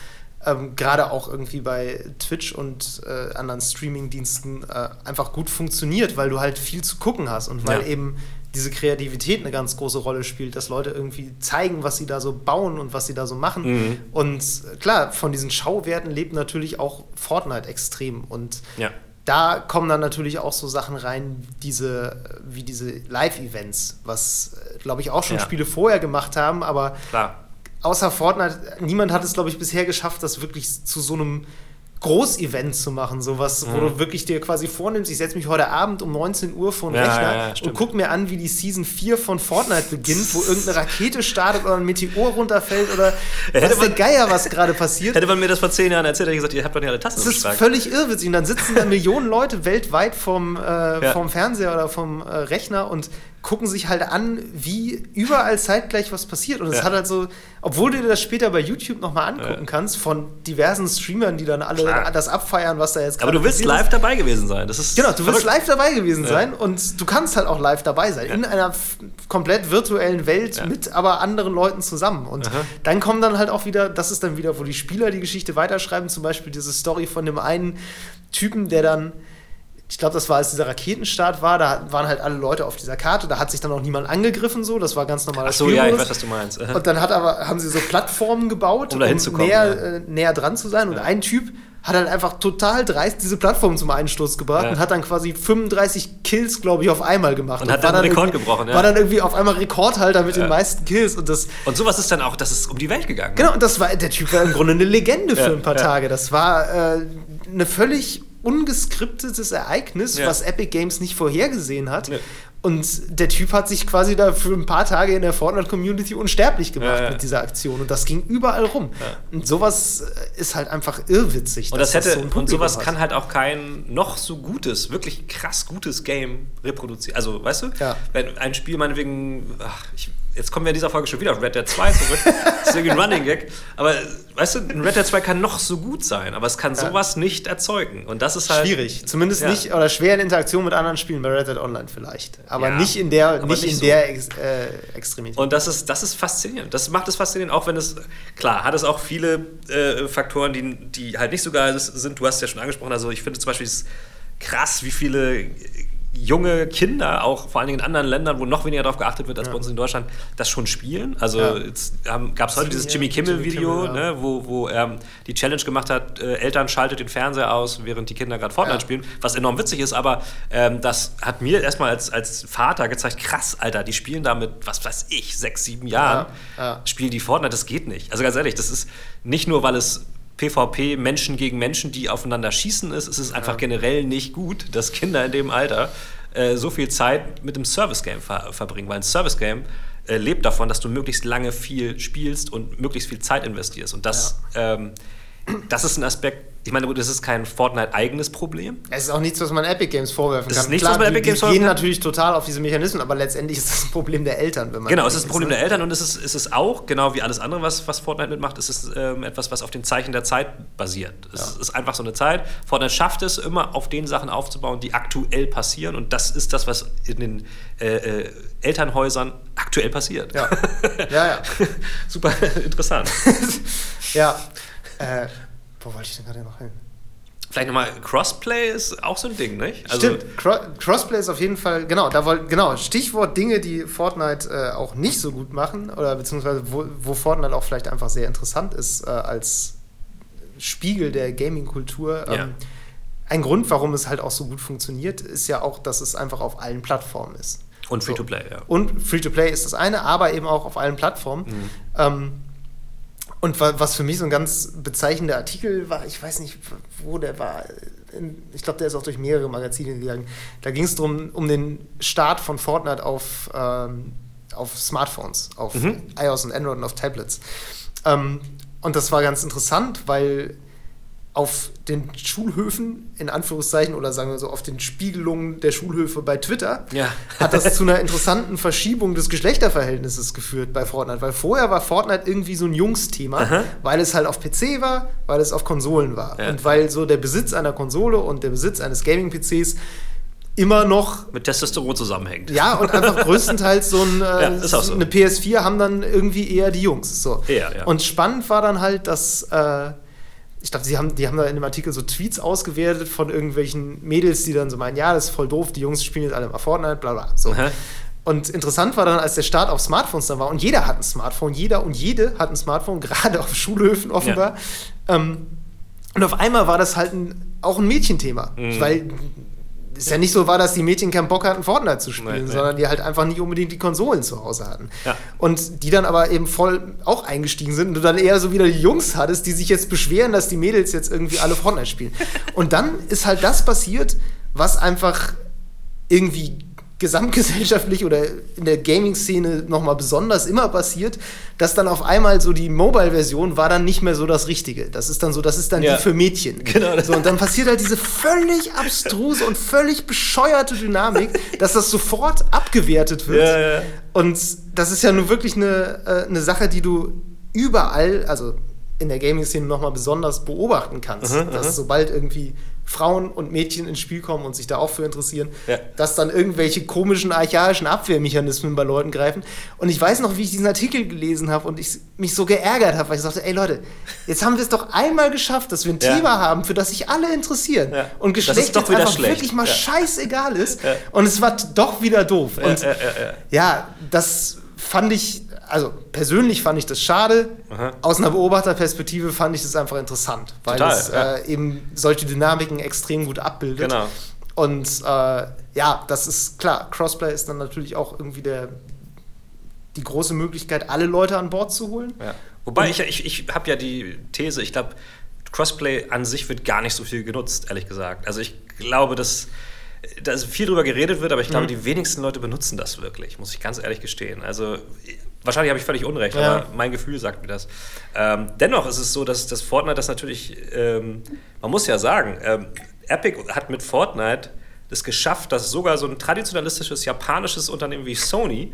ähm, gerade auch irgendwie bei Twitch und äh, anderen Streaming-Diensten äh, einfach gut funktioniert, weil du halt viel zu gucken hast und weil Ja. eben diese Kreativität eine ganz große Rolle spielt, dass Leute irgendwie zeigen, was sie da so bauen und was sie da so machen. Mhm. Und äh, klar, von diesen Schauwerten lebt natürlich auch Fortnite extrem. Und Ja. da kommen dann natürlich auch so Sachen rein, diese, wie diese Live-Events, was, glaube ich, auch schon Ja. Spiele vorher gemacht haben, aber Klar. Außer Fortnite, niemand hat es, glaube ich, bisher geschafft, das wirklich zu so einem Großevent zu machen, sowas, wo Mhm. du wirklich dir quasi vornimmst, ich setze mich heute Abend um 19 Uhr vor den Ja, Rechner ja, ja, und guck mir an, wie die Season 4 von Fortnite beginnt, wo irgendeine Rakete startet oder ein Meteor runterfällt oder Hätte man- Geier, was gerade passiert. Hätte man mir das vor zehn Jahren erzählt, hätte ich gesagt, ihr habt doch nicht alle Tassen Das ist völlig irrwitzig. Und dann sitzen da Millionen Leute weltweit vom, äh, vom Fernseher oder vom äh, Rechner und gucken sich halt an, wie überall zeitgleich was passiert. Und es Ja. hat halt so, obwohl du dir das später bei YouTube nochmal angucken Ja. kannst, von diversen Streamern, die dann alle Klar. das abfeiern, was da jetzt Aber gerade du willst passiert ist. live dabei gewesen sein. Das ist Genau, du wirst verrückt. live dabei gewesen Ja. sein und du kannst halt auch live dabei sein. In einer komplett virtuellen Welt mit aber anderen Leuten zusammen. Und Aha. dann kommen dann halt auch wieder, das ist dann wieder, wo die Spieler die Geschichte weiterschreiben, zum Beispiel diese Story von dem einen Typen, der dann. Ich glaube, das war, als dieser Raketenstart war, da waren halt alle Leute auf dieser Karte, da hat sich dann auch niemand angegriffen, so, das war ganz normal. Ach so, ja, ich weiß, was du meinst. Und dann hat aber, haben sie so Plattformen gebaut, Um da hinzukommen, näher, ja. äh, näher dran zu sein. Und ein Typ hat halt einfach total dreist diese Plattform zum Einsturz gebracht Ja. und hat dann quasi 35 Kills, glaube ich, auf einmal gemacht. Und hat war dann den Rekord gebrochen, ja. War dann irgendwie auf einmal Rekordhalter mit Ja. den meisten Kills. Und das, Und sowas ist dann auch, das ist um die Welt gegangen. genau, und das war, der Typ war im Grunde eine Legende für Ja, ein paar ja. Tage. Das war äh, eine völlig ungeskriptetes Ereignis, Ja. was Epic Games nicht vorhergesehen hat. Nee. Und der Typ hat sich quasi da für ein paar Tage in der Fortnite-Community unsterblich gemacht Ja, ja. mit dieser Aktion. Und das ging überall rum. Und sowas äh, ist halt einfach irrwitzig. Und das hätte, so ein und sowas hat. kann halt auch kein noch so gutes, wirklich krass gutes Game reproduzieren. Also, weißt du, Ja. wenn ein Spiel meinetwegen, ach, ich, jetzt kommen wir in dieser Folge schon wieder auf Red Dead 2 zurück. das ist irgendwie ein Running Gag. Aber, weißt du, ein Red Dead 2 kann noch so gut sein, aber es kann sowas nicht erzeugen. Und das ist halt. Schwierig. Zumindest Ja. nicht, oder schwer in Interaktion mit anderen Spielen bei Red Dead Online vielleicht. Aber Ja, nicht in der, nicht nicht in so. der Ex äh, Extremität. Und das ist, das ist faszinierend. Das macht es faszinierend, auch wenn es, klar, hat es auch viele äh, Faktoren, die, die halt nicht so geil sind. Du hast es ja schon angesprochen, also ich finde zum Beispiel krass, wie viele junge Kinder, auch vor allen Dingen in anderen Ländern, wo noch weniger darauf geachtet wird als bei uns in Deutschland, das schon spielen. Also Ja. jetzt ähm, gab es heute dieses Jimmy Kimmel-Video, Kimmel, ja. ne, wo, wo er die Challenge gemacht hat, äh, Eltern schaltet den Fernseher aus, während die Kinder gerade Fortnite Ja. spielen, was enorm witzig ist, aber ähm, das hat mir erstmal als, als Vater gezeigt, krass, Alter, die spielen da mit, was weiß ich, sechs, sieben Jahren, Ja, ja. spielen die Fortnite, das geht nicht. Also ganz ehrlich, das ist nicht nur, weil es PvP Menschen gegen Menschen, die aufeinander schießen ist, es ist einfach generell nicht gut, dass Kinder in dem Alter äh, so viel Zeit mit dem Service-Game ver verbringen, weil ein Service-Game äh, lebt davon, dass du möglichst lange viel spielst und möglichst viel Zeit investierst. Und das, ähm, das ist ein Aspekt, ich meine, gut, das ist kein Fortnite-eigenes Problem. Es ist auch nichts, was man Epic Games vorwerfen Das kann. ist nichts, Klar, was man die, Epic Games die vorwerfen gehen natürlich total auf diese Mechanismen, aber letztendlich ist das ein Problem der Eltern, wenn man Genau, es ist ein Problem ne? der Eltern und es ist, es ist auch, genau wie alles andere, was, was Fortnite mitmacht, es ist ähm, etwas, was auf den Zeichen der Zeit basiert. Es ist einfach so eine Zeit. Fortnite schafft es immer, auf den Sachen aufzubauen, die aktuell passieren und das ist das, was in den äh, äh, Elternhäusern aktuell passiert. Ja, ja, ja. Super interessant. ja. Äh, wo wollte ich denn gerade noch hin? Vielleicht nochmal, Crossplay ist auch so ein Ding, nicht? Stimmt, Cro Crossplay ist auf jeden Fall, genau, da wollt, genau, Stichwort Dinge, die Fortnite äh, auch nicht so gut machen, oder beziehungsweise wo, wo Fortnite auch vielleicht einfach sehr interessant ist äh, als Spiegel der Gaming-Kultur. Ähm, Ja. Ein Grund, warum es halt auch so gut funktioniert, ist ja auch, dass es einfach auf allen Plattformen ist. Und Free-to-Play, ja. Und Free-to-Play ist das eine, aber eben auch auf allen Plattformen. Mhm. Ähm, und wa was für mich so ein ganz bezeichnender Artikel war, ich weiß nicht, wo der war. Ich glaube, der ist auch durch mehrere Magazine gegangen. Da ging es darum, um den Start von Fortnite auf, ähm, auf Smartphones, auf Mhm. iOS und Android und auf Tablets. Ähm, und das war ganz interessant, weil auf den Schulhöfen, in Anführungszeichen, oder sagen wir so, auf den Spiegelungen der Schulhöfe bei Twitter, Ja. hat das zu einer interessanten Verschiebung des Geschlechterverhältnisses geführt bei Fortnite. Weil vorher war Fortnite irgendwie so ein Jungsthema, Aha. weil es halt auf PC war, weil es auf Konsolen war. Ja. Und weil so der Besitz einer Konsole und der Besitz eines Gaming-PCs immer noch Mit Testosteron zusammenhängt. ja, und einfach größtenteils so ein, äh, Ja, so. eine PS4 haben dann irgendwie eher die Jungs. So. Eher, ja. Und spannend war dann halt, dass, äh, ich glaube, sie haben, die haben da in dem Artikel so Tweets ausgewertet von irgendwelchen Mädels, die dann so meinen, ja, das ist voll doof, die Jungs spielen jetzt alle mal Fortnite, bla bla. So. Aha. Und interessant war dann, als der Start auf Smartphones dann war, und jeder hat ein Smartphone, jeder und jede hat ein Smartphone, gerade auf Schulhöfen offenbar. Ähm, und auf einmal war das halt ein, auch ein Mädchenthema. Mhm. Weil es ja nicht so war, dass die Mädchen keinen Bock hatten, Fortnite zu spielen, Nee, nee. sondern die halt einfach nicht unbedingt die Konsolen zu Hause hatten. Ja. Und die dann aber eben voll auch eingestiegen sind und du dann eher so wieder die Jungs hattest, die sich jetzt beschweren, dass die Mädels jetzt irgendwie alle Fortnite spielen. Und dann ist halt das passiert, was einfach irgendwie gesamtgesellschaftlich oder in der Gaming-Szene nochmal besonders immer passiert, dass dann auf einmal so die Mobile-Version war dann nicht mehr so das Richtige. Das ist dann so, das ist dann Ja. die für Mädchen. Genau. So, und dann passiert halt diese völlig abstruse und völlig bescheuerte Dynamik, dass das sofort abgewertet wird. Ja, ja. Und das ist ja nun wirklich eine, äh, eine Sache, die du überall, also in der Gaming-Szene nochmal besonders beobachten kannst. Mhm, dass sobald irgendwie Frauen und Mädchen ins Spiel kommen und sich da auch für interessieren, Ja. dass dann irgendwelche komischen archaischen Abwehrmechanismen bei Leuten greifen. Und ich weiß noch, wie ich diesen Artikel gelesen habe und ich mich so geärgert habe, weil ich sagte, ey Leute, jetzt haben wir es doch einmal geschafft, dass wir ein Ja. Thema haben, für das sich alle interessieren. Ja. Und Geschlecht doch jetzt einfach schlecht. wirklich mal scheißegal ist. Und es war doch wieder doof. Und ja, das fand ich, also persönlich fand ich das schade. Aha. Aus einer Beobachterperspektive fand ich das einfach interessant, weil Total, es ja. äh, eben solche Dynamiken extrem gut abbildet. Genau. Und äh, ja, das ist klar. Crossplay ist dann natürlich auch irgendwie der, die große Möglichkeit, alle Leute an Bord zu holen. Ja. Wobei ich, ich, ich habe ja die These, ich glaube, Crossplay an sich wird gar nicht so viel genutzt, ehrlich gesagt. Also ich glaube, dass da viel drüber geredet wird, aber ich glaube, die wenigsten Leute benutzen das wirklich, muss ich ganz ehrlich gestehen. Also wahrscheinlich habe ich völlig Unrecht, Ja. aber mein Gefühl sagt mir das. Ähm, dennoch ist es so, dass das Fortnite das natürlich, ähm, man muss ja sagen, ähm, Epic hat mit Fortnite es geschafft, dass sogar so ein traditionalistisches japanisches Unternehmen wie Sony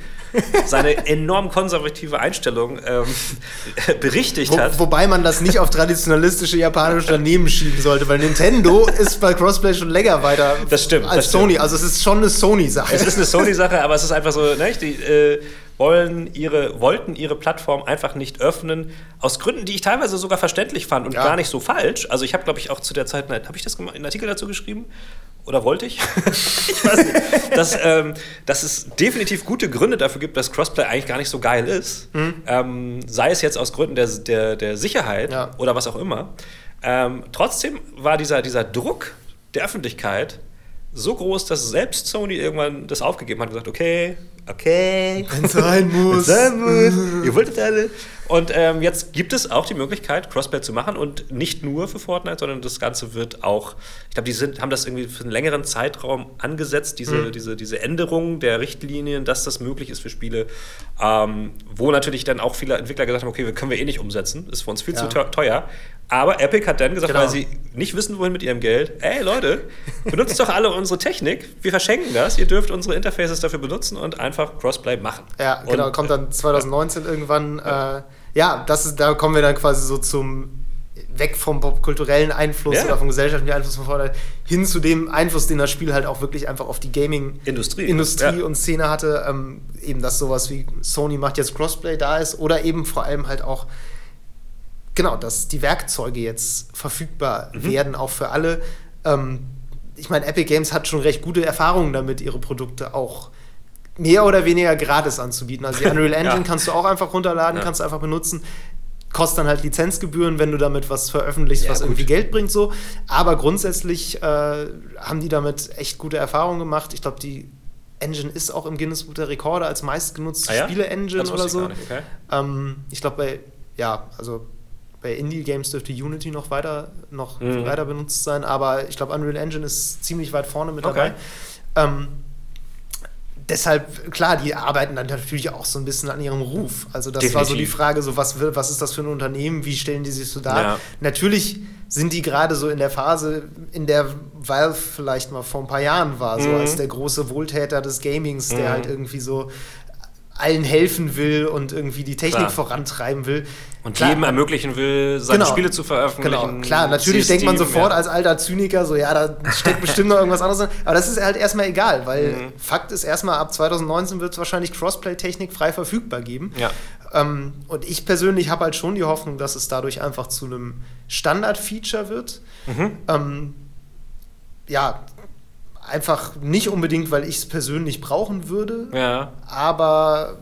seine enorm konservative Einstellung ähm, berichtigt Wo, hat. wobei man das nicht auf traditionalistische japanische Unternehmen schieben sollte, weil Nintendo ist bei Crossplay schon länger weiter Das stimmt, als das stimmt. Sony. Also es ist schon eine Sony-Sache. Es ist eine Sony-Sache, aber es ist einfach so, ne, die äh, wollen ihre, wollten ihre Plattform einfach nicht öffnen, aus Gründen, die ich teilweise sogar verständlich fand und Ja. gar nicht so falsch. Also ich habe, glaube ich, auch zu der Zeit, habe ich das gemacht, einen Artikel dazu geschrieben? Oder wollte ich? ich weiß nicht. Dass, ähm, dass es definitiv gute Gründe dafür gibt, dass Crossplay eigentlich gar nicht so geil ist. Ähm, sei es jetzt aus Gründen der, der, der Sicherheit Ja. oder was auch immer. Ähm, trotzdem war dieser, dieser Druck der Öffentlichkeit so groß, dass selbst Sony irgendwann das aufgegeben hat und gesagt, okay, okay. Wenn sein muss. Sein muss. Ihr wolltet alle. Und ähm, jetzt gibt es auch die Möglichkeit, Crossplay zu machen und nicht nur für Fortnite, sondern das Ganze wird auch, ich glaube, die sind, haben das irgendwie für einen längeren Zeitraum angesetzt, diese, Mhm. diese, diese Änderung der Richtlinien, dass das möglich ist für Spiele, ähm, wo natürlich dann auch viele Entwickler gesagt haben, okay, wir können wir eh nicht umsetzen, ist für uns viel Ja. zu teu- teuer. Aber Epic hat dann gesagt, Genau. weil sie nicht wissen, wohin mit ihrem Geld, ey Leute, benutzt doch alle unsere Technik, wir verschenken das, ihr dürft unsere Interfaces dafür benutzen und einfach Crossplay machen. Ja, genau, Und, kommt dann 2019 irgendwann. Äh, ja, das ist, da kommen wir dann quasi so zum weg vom popkulturellen Einfluss Ja. oder vom gesellschaftlichen Einfluss von Fortnite hin zu dem Einfluss, den das Spiel halt auch wirklich einfach auf die Gaming Industrie. Industrie Ja. und Szene hatte. Ähm, eben, dass sowas wie Sony macht jetzt Crossplay da ist oder eben vor allem halt auch genau, dass die Werkzeuge jetzt verfügbar Mhm. werden, auch für alle. Ähm, ich meine, Epic Games hat schon recht gute Erfahrungen damit, ihre Produkte auch mehr oder weniger gratis anzubieten. Also die Unreal Engine Ja. kannst du auch einfach runterladen, Ja. kannst du einfach benutzen. Kostet dann halt Lizenzgebühren, wenn du damit was veröffentlichst, Ja, was gut. irgendwie Geld bringt, so. Aber grundsätzlich äh, haben die damit echt gute Erfahrungen gemacht. Ich glaube, die Engine ist auch im Guinness Buch der Rekorde als meistgenutzte Ah? Spiele-Engine oder ich so. nicht, okay. Ähm, ich glaube, bei, ja, also bei Indie-Games dürfte Unity noch weiter, noch Mhm. weiter benutzt sein, aber ich glaube, Unreal Engine ist ziemlich weit vorne mit Okay. dabei. Ähm, deshalb, klar, die arbeiten dann natürlich auch so ein bisschen an ihrem Ruf. Also das war so die Definitiv. Frage, so was, was ist das für ein Unternehmen, wie stellen die sich so dar? Ja. Natürlich sind die gerade so in der Phase, in der Valve vielleicht mal vor ein paar Jahren war, so Mhm. als der große Wohltäter des Gamings, der Mhm. halt irgendwie so allen helfen will und irgendwie die Technik Klar. vorantreiben will. Und Klar, jedem ermöglichen will, seine Genau. Spiele zu veröffentlichen. Genau, klar, natürlich denkt man sofort ja. als alter Zyniker so, ja, da steckt bestimmt noch irgendwas anderes drin. Aber das ist halt erstmal egal, weil Mhm. Fakt ist erstmal, ab 2019 wird es wahrscheinlich Crossplay-Technik frei verfügbar geben. Ja. Ähm, und ich persönlich habe halt schon die Hoffnung, dass es dadurch einfach zu einem Standard-Feature wird. Mhm. Ähm, ja, einfach nicht unbedingt, weil ich es persönlich brauchen würde, Ja. aber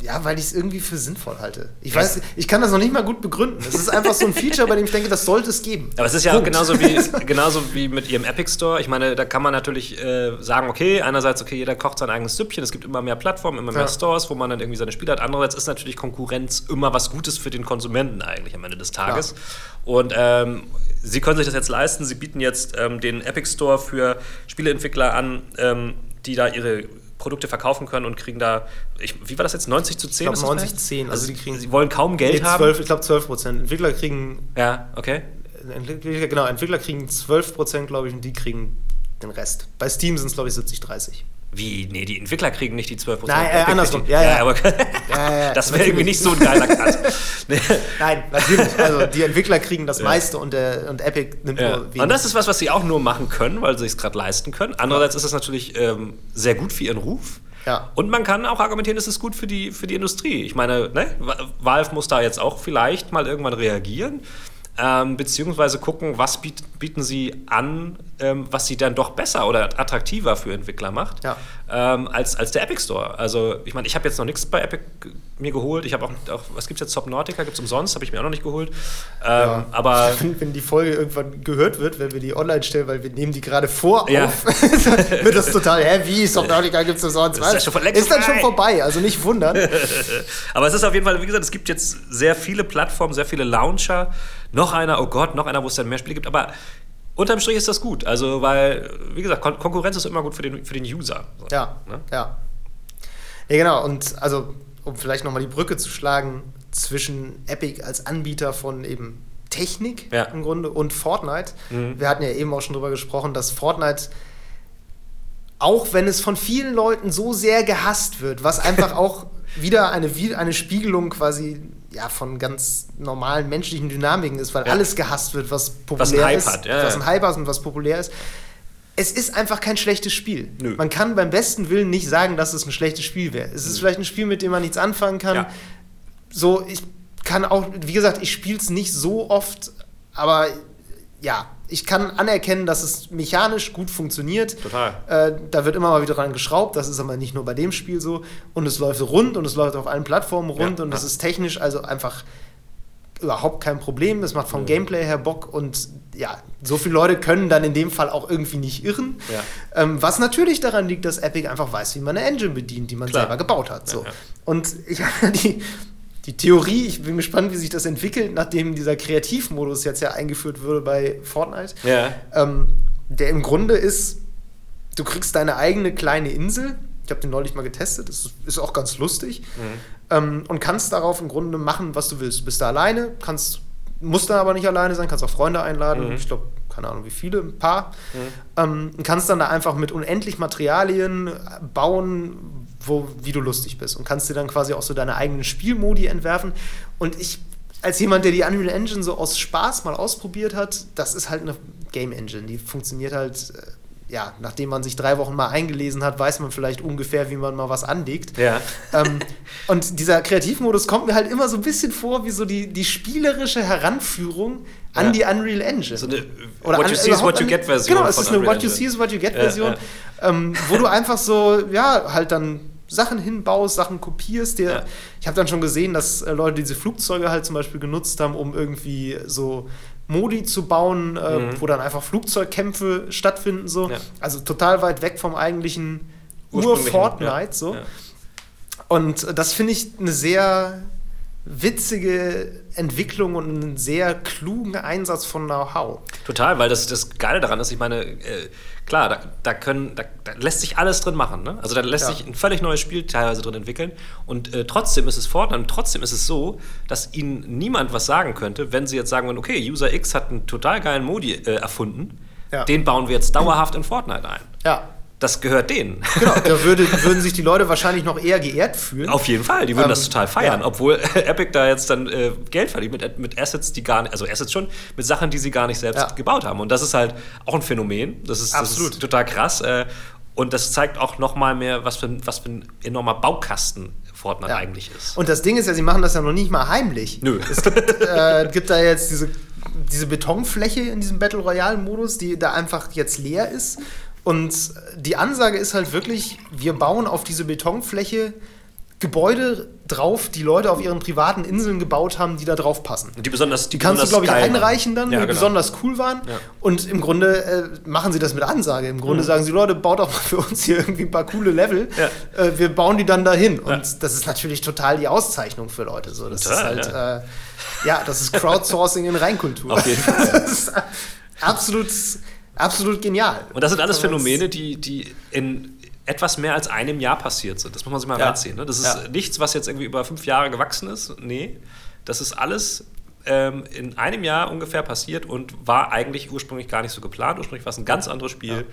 ja, weil ich es irgendwie für sinnvoll halte. Ich weiß, ich kann das noch nicht mal gut begründen. Es ist einfach so ein Feature, bei dem ich denke, das sollte es geben. Aber es ist ja auch Punkt. genauso wie, genauso wie mit ihrem Epic Store. Ich meine, da kann man natürlich äh, sagen, okay, einerseits, okay, jeder kocht sein eigenes Süppchen, es gibt immer mehr Plattformen, immer mehr Ja. Stores, wo man dann irgendwie seine Spiele hat. Andererseits ist natürlich Konkurrenz immer was Gutes für den Konsumenten eigentlich am Ende des Tages. Und ähm, sie können sich das jetzt leisten. Sie bieten jetzt ähm, den Epic Store für Spieleentwickler an, ähm, die da ihre Produkte verkaufen können und kriegen da, ich, wie war das jetzt, 90 zu 10? Ich glaube ist das 90, vielleicht? 10. Also die kriegen sie wollen kaum Geld Nee, haben. 12, ich glaube 12 Prozent. Entwickler kriegen, Ja, okay. Entwickler, genau, Entwickler kriegen 12 Prozent, glaube ich, und die kriegen den Rest. Bei Steam sind es, glaube ich, 70, 30. Wie? Nee, die Entwickler kriegen nicht die 12%. Nein, äh, andersrum. die- Ja, ja. aber Ja, ja, das wäre irgendwie nicht so ein geiler Cut. Nee. Nein, natürlich. Also die Entwickler kriegen das meiste und, der, und Epic nimmt Ja. nur wenig. Und das ist was, was sie auch nur machen können, weil sie es gerade leisten können. Andererseits ist es natürlich ähm, sehr gut für ihren Ruf. Ja. Und man kann auch argumentieren, es ist gut für die, für die Industrie. Ich meine, ne, Va- Valve muss da jetzt auch vielleicht mal irgendwann reagieren. Ähm, beziehungsweise gucken, was biet, bieten sie an, ähm, was sie dann doch besser oder attraktiver für Entwickler macht, Ja. ähm, als, als der Epic Store. Also, ich meine, ich habe jetzt noch nichts bei Epic mir geholt. Ich habe auch, auch, was gibt es jetzt? Subnautica gibt es umsonst, habe ich mir auch noch nicht geholt. Ähm, Ja. Aber wenn, wenn die Folge irgendwann gehört wird, wenn wir die online stellen, weil wir nehmen die gerade vor Ja. auf, wird das total, hä, wie, Subnautica gibt es sonst? Ist schon ist dann schon vorbei, also nicht wundern. Aber es ist auf jeden Fall, wie gesagt, es gibt jetzt sehr viele Plattformen, sehr viele Launcher. Noch einer, oh Gott, noch einer, wo es dann mehr Spiele gibt. Aber unterm Strich ist das gut. Also, weil, wie gesagt, Kon Konkurrenz ist immer gut für den, für den User. So, Ja, ne? ja. Ja, genau. Und also, um vielleicht nochmal die Brücke zu schlagen zwischen Epic als Anbieter von eben Technik Ja. im Grunde und Fortnite. Mhm. Wir hatten ja eben auch schon drüber gesprochen, dass Fortnite, auch wenn es von vielen Leuten so sehr gehasst wird, was einfach auch wieder eine, eine Spiegelung quasi ja, von ganz normalen menschlichen Dynamiken ist, weil Ja. alles gehasst wird, was populär Was Hype ist, hat, ja, was ein Hype hat und was populär ist. Es ist einfach kein schlechtes Spiel. Nö. Man kann beim besten Willen nicht sagen, dass es ein schlechtes Spiel wäre. Es ist vielleicht ein Spiel, mit dem man nichts anfangen kann. So, ich kann auch, wie gesagt, ich spiele es nicht so oft, aber ja, ich kann anerkennen, dass es mechanisch gut funktioniert. Total. Äh, da wird immer mal wieder dran geschraubt, das ist aber nicht nur bei dem Spiel so. Und es läuft rund und es läuft auf allen Plattformen rund Ja, und es ja. ist technisch also einfach überhaupt kein Problem. Es macht vom Gameplay her Bock und ja, so viele Leute können dann in dem Fall auch irgendwie nicht irren. Ja. Ähm, was natürlich daran liegt, dass Epic einfach weiß, wie man eine Engine bedient, die man Klar. selber gebaut hat. So. Ja, ja. Und ich habe die, die Theorie, ich bin gespannt, wie sich das entwickelt, nachdem dieser Kreativmodus jetzt ja eingeführt wurde bei Fortnite. Ja. Ähm, der im Grunde ist, du kriegst deine eigene kleine Insel. Ich habe den neulich mal getestet, das ist auch ganz lustig. Ähm, und kannst darauf im Grunde machen, was du willst. Du bist da alleine, kannst, musst da aber nicht alleine sein, kannst auch Freunde einladen. Mhm. Ich glaube, keine Ahnung wie viele, ein paar. Ähm, und kannst dann da einfach mit unendlich Materialien bauen, wo, wie du lustig bist. Und kannst dir dann quasi auch so deine eigenen Spielmodi entwerfen. Und ich, als jemand, der die Unreal Engine so aus Spaß mal ausprobiert hat, das ist halt eine Game Engine. Die funktioniert halt, äh, ja, nachdem man sich drei Wochen mal eingelesen hat, weiß man vielleicht ungefähr, wie man mal was anlegt. Ja. ähm, und dieser Kreativmodus kommt mir halt immer so ein bisschen vor wie so die, die spielerische Heranführung an Ja. die Unreal Engine. So eine Oder What you see is what you get Version. Genau, es ist eine Unreal What you see is what you get Ja, Version, ja. Ähm, wo du einfach so, ja, halt dann Sachen hinbaust, Sachen kopierst. Dir. Ja. Ich habe dann schon gesehen, dass äh, Leute diese Flugzeuge halt zum Beispiel genutzt haben, um irgendwie so Modi zu bauen, äh, Mhm. wo dann einfach Flugzeugkämpfe stattfinden. So. Ja. Also total weit weg vom eigentlichen Ur-Fortnite. ja. So. Und das finde ich eine sehr witzige Entwicklung und einen sehr klugen Einsatz von Know-how. Total, weil das, das Geile daran ist, ich meine, äh, klar, da, da, können, da, da, lässt sich alles drin machen. Ne? Also da lässt Ja. sich ein völlig neues Spiel teilweise drin entwickeln. Und äh, trotzdem ist es Fortnite und trotzdem ist es so, dass ihnen niemand was sagen könnte, wenn sie jetzt sagen würden, okay, User X hat einen total geilen Modi äh, erfunden, Ja. den bauen wir jetzt dauerhaft in Fortnite ein. Ja, Das gehört denen. genau. Da würde, würden sich die Leute wahrscheinlich noch eher geehrt fühlen. Auf jeden Fall, die würden Ähm, das total feiern, ja. obwohl Epic da jetzt dann äh, Geld verdient mit, mit Assets, die gar nicht, also Assets schon, mit Sachen, die sie gar nicht selbst Ja. gebaut haben. Und das ist halt auch ein Phänomen. Das ist, das Absolut. ist total krass. Äh, und das zeigt auch noch mal mehr, was für, ein- was für ein enormer Baukasten Fortnite Ja. eigentlich ist. Und das Ding ist ja, sie machen das ja noch nicht mal heimlich. Nö. Es gibt, äh, gibt da jetzt diese, diese Betonfläche in diesem Battle Royale-Modus, die da einfach jetzt leer ist. Und die Ansage ist halt wirklich, wir bauen auf diese Betonfläche Gebäude drauf, die Leute auf ihren privaten Inseln gebaut haben, die da drauf passen. Die besonders, Die kannst du, glaube ich, einreichen dann, ja, die genau. besonders cool waren. Ja. Und im Grunde äh, machen sie das mit Ansage. Im Grunde sagen sie, Leute, baut doch mal für uns hier irgendwie ein paar coole Level. Ja. Äh, wir bauen die dann dahin. Und das ist natürlich total die Auszeichnung für Leute. So, das Total, ist halt, äh, ja, das ist Crowdsourcing in Reinkultur. Auf jeden Fall. das ist absolut, absolut genial. Und das sind alles es- Phänomene, die, die in etwas mehr als einem Jahr passiert sind. Das muss man sich mal Ja. reinziehen. Ne? Das ist Ja. nichts, was jetzt irgendwie über fünf Jahre gewachsen ist. Nee, das ist alles ähm, in einem Jahr ungefähr passiert und war eigentlich ursprünglich gar nicht so geplant. Ursprünglich war es ein ganz anderes Spiel,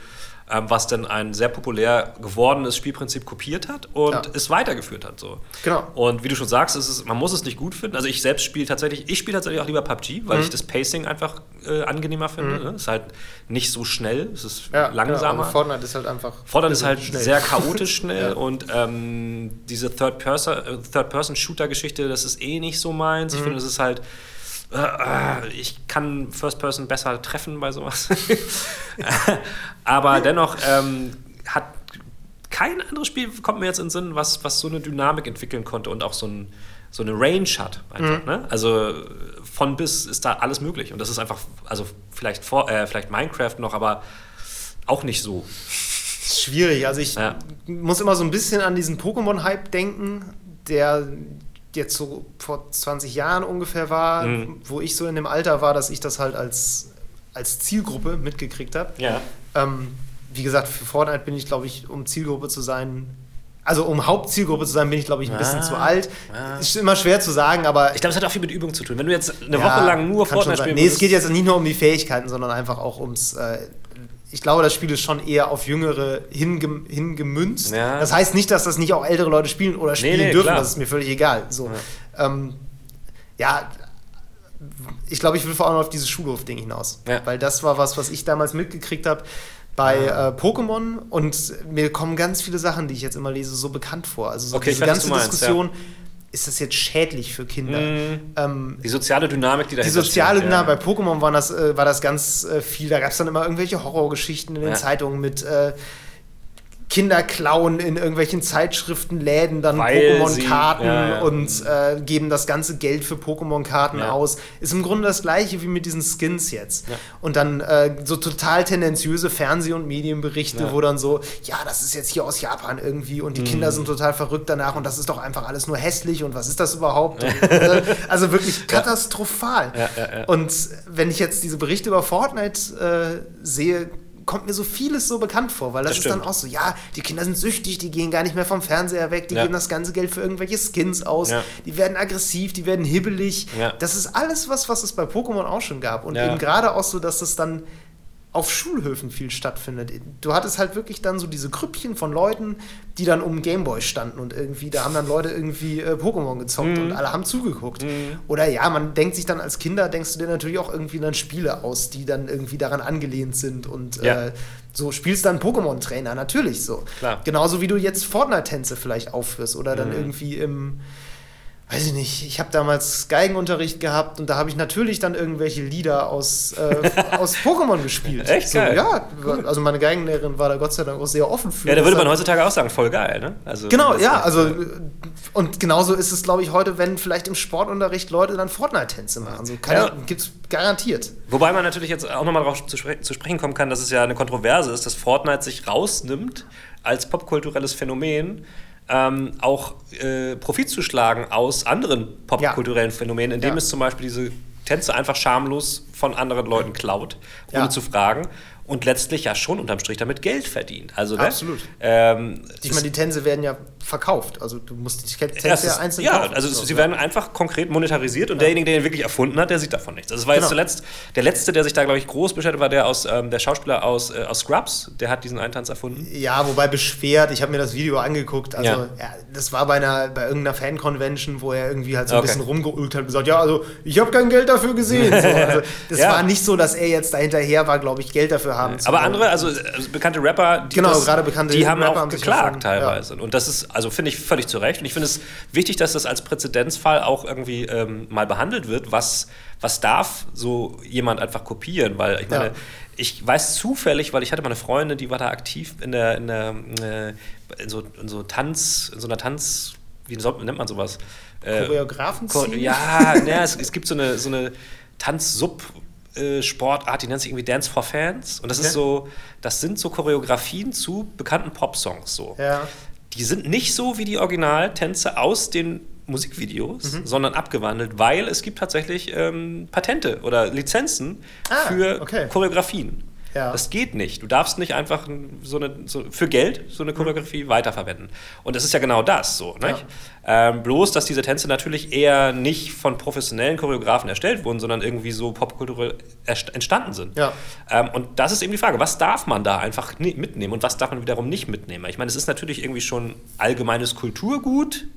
ähm, was dann ein sehr populär gewordenes Spielprinzip kopiert hat und Ja. es weitergeführt hat. So. Genau. Und wie du schon sagst, ist es, man muss es nicht gut finden. Also ich selbst spiele tatsächlich, ich spiele tatsächlich auch lieber PUBG, weil Mhm. ich das Pacing einfach äh, angenehmer finde. Ne? Es ist halt nicht so schnell, es ist Ja, langsamer. Aber Fortnite ist halt einfach. Fortnite ist halt schnell. sehr chaotisch schnell Ja. und ähm, diese äh, Third-Person-Shooter-Geschichte, das ist eh nicht so meins. Mhm. Ich finde, es ist halt. Äh, äh, ich kann First-Person besser treffen bei sowas. Aber dennoch ähm, hat kein anderes Spiel, kommt mir jetzt in den Sinn, was, was so eine Dynamik entwickeln konnte und auch so, ein, so eine Range hat. Einfach, Mhm. ne? Also von bis ist da alles möglich. Und das ist einfach, also vielleicht, vor, äh, vielleicht Minecraft noch, aber auch nicht so. schwierig. Also ich Ja. muss immer so ein bisschen an diesen Pokémon-Hype denken, der jetzt so vor 20 Jahren ungefähr war, Mhm. wo ich so in dem Alter war, dass ich das halt als, als Zielgruppe mitgekriegt habe. Ja. Ähm, wie gesagt, für Fortnite bin ich, glaube ich, um Zielgruppe zu sein, also um Hauptzielgruppe zu sein, bin ich, glaube ich, ein bisschen Ah, zu alt. ah. Ist immer schwer zu sagen, aber Ich glaube, es hat auch viel mit Übung zu tun. Wenn du jetzt eine Ja, Woche lang nur Fortnite spielen Nee, es geht jetzt nicht nur um die Fähigkeiten, sondern einfach auch ums. Äh, ich glaube, das Spiel ist schon eher auf Jüngere hinge hingemünzt. Ja. Das heißt nicht, dass das nicht auch ältere Leute spielen oder spielen nee, dürfen. klar. Das ist mir völlig egal. So, ähm, ja, ich glaube, ich will vor allem auf dieses Schulhof-Ding hinaus. Ja. Weil das war was, was ich damals mitgekriegt habe bei äh, Pokémon und mir kommen ganz viele Sachen, die ich jetzt immer lese, so bekannt vor. Also so Okay, diese ganze meinst, Diskussion, ist das jetzt schädlich für Kinder? Mhm. Ähm, Die soziale Dynamik, die die dahinter soziale steht, Dynamik, ja. bei Pokémon war das, äh, war das ganz äh, viel. Da gab es dann immer irgendwelche Horrorgeschichten in den Ja. Zeitungen mit äh, Kinder klauen in irgendwelchen Zeitschriftenläden dann Pokémon-Karten ja, ja. und äh, geben das ganze Geld für Pokémon-Karten Ja. aus. Ist im Grunde das gleiche wie mit diesen Skins jetzt. Und dann äh, so total tendenziöse Fernseh- und Medienberichte, wo dann so, ja, das ist jetzt hier aus Japan irgendwie und die Mhm. Kinder sind total verrückt danach und das ist doch einfach alles nur hässlich und was ist das überhaupt? Und, äh, also wirklich katastrophal. Und wenn ich jetzt diese Berichte über Fortnite äh, sehe, kommt mir so vieles so bekannt vor, weil das, Das ist dann auch so, ja, die Kinder sind süchtig, die gehen gar nicht mehr vom Fernseher weg, die Ja. geben das ganze Geld für irgendwelche Skins aus, Ja. die werden aggressiv, die werden hibbelig. Ja. Das ist alles was, was es bei Pokémon auch schon gab. Und eben gerade auch so, dass das dann auf Schulhöfen viel stattfindet. Du hattest halt wirklich dann so diese Grüppchen von Leuten, die dann um Gameboy standen und irgendwie, da haben dann Leute irgendwie äh, Pokémon gezockt Mhm. und alle haben zugeguckt. Oder ja, man denkt sich dann als Kinder, denkst du dir natürlich auch irgendwie dann Spiele aus, die dann irgendwie daran angelehnt sind und Ja. äh, so spielst dann Pokémon-Trainer, natürlich so. Klar. Genauso wie du jetzt Fortnite-Tänze vielleicht aufführst oder dann Mhm. irgendwie im weiß ich nicht, ich habe damals Geigenunterricht gehabt und da habe ich natürlich dann irgendwelche Lieder aus, äh, aus Pokémon gespielt. Echt so, geil. Ja, also meine Geigenlehrerin war da Gott sei Dank auch sehr offen für. Ja, da würde man heutzutage auch sagen, voll geil, ne? Also, Genau, ja, also und genauso ist es, glaube ich, heute, wenn vielleicht im Sportunterricht Leute dann Fortnite-Tänze machen. So keine, Ja. gibt's garantiert. Wobei man natürlich jetzt auch nochmal darauf zu, spre zu sprechen kommen kann, dass es ja eine Kontroverse ist, dass Fortnite sich rausnimmt als popkulturelles Phänomen ähm, auch äh, Profit zu schlagen aus anderen popkulturellen Phänomenen, indem Ja. es zum Beispiel diese Tänze einfach schamlos von anderen Leuten klaut, ohne Ja. zu fragen. Und letztlich ja schon unterm Strich damit Geld verdient. Also, ne? Absolut. Ähm, Ich meine, die Tänze werden ja verkauft. Also du musst die Tänze ja, ja einzeln ja, kaufen. also So, sie ja. werden einfach konkret monetarisiert und derjenige, der ihn wirklich erfunden hat, der sieht davon nichts. Also es war jetzt Genau. zuletzt, der letzte, der sich da, glaube ich, groß beschäftigt war, der, aus, ähm, der Schauspieler aus, äh, aus Scrubs, der hat diesen Eintanz erfunden. Ja, wobei beschwert, ich habe mir das Video angeguckt, also Ja. ja. das war bei einer bei irgendeiner Fan-Convention, wo er irgendwie halt so ein Okay. bisschen rumgeulgt hat und gesagt, ja, also ich habe kein Geld dafür gesehen. So, also, das Ja. war nicht so, dass er jetzt dahinterher war, glaube ich, Geld dafür haben zu Aber andere, also, also bekannte Rapper, die, Genau, gerade bekannte die haben Rapper auch haben geklagt teilweise. Und das ist, also finde ich völlig zu Recht. Und ich finde es wichtig, dass das als Präzedenzfall auch irgendwie ähm, mal behandelt wird. Was, was darf so jemand einfach kopieren? Weil ich meine, Ja. ich weiß zufällig, weil ich hatte mal eine Freundin, die war da aktiv in der, in der äh, in so, in so Tanz, in so einer Tanz, wie nennt man sowas? Äh, Choreografen Ko- Ja, ne, es, es gibt so eine, so eine Tanz-Sub- äh, Sportart, die nennt sich irgendwie Dance for Fans. Und das Okay. ist so, das sind so Choreografien zu bekannten Popsongs so. Ja. Die sind nicht so wie die Originaltänze aus den Musikvideos, Mhm. sondern abgewandelt, weil es gibt tatsächlich ähm, Patente oder Lizenzen Ah, für okay. Choreografien. Ja. Das geht nicht. Du darfst nicht einfach so eine, so, für Geld so eine Mhm. Choreografie weiterverwenden. Und das ist ja genau das so. Nicht? Ähm, bloß, dass diese Tänze natürlich eher nicht von professionellen Choreografen erstellt wurden, sondern irgendwie so popkulturell entstanden sind. Ja. Ähm, und das ist eben die Frage, was darf man da einfach mitnehmen und was darf man wiederum nicht mitnehmen? Ich meine, es ist natürlich irgendwie schon allgemeines Kulturgut,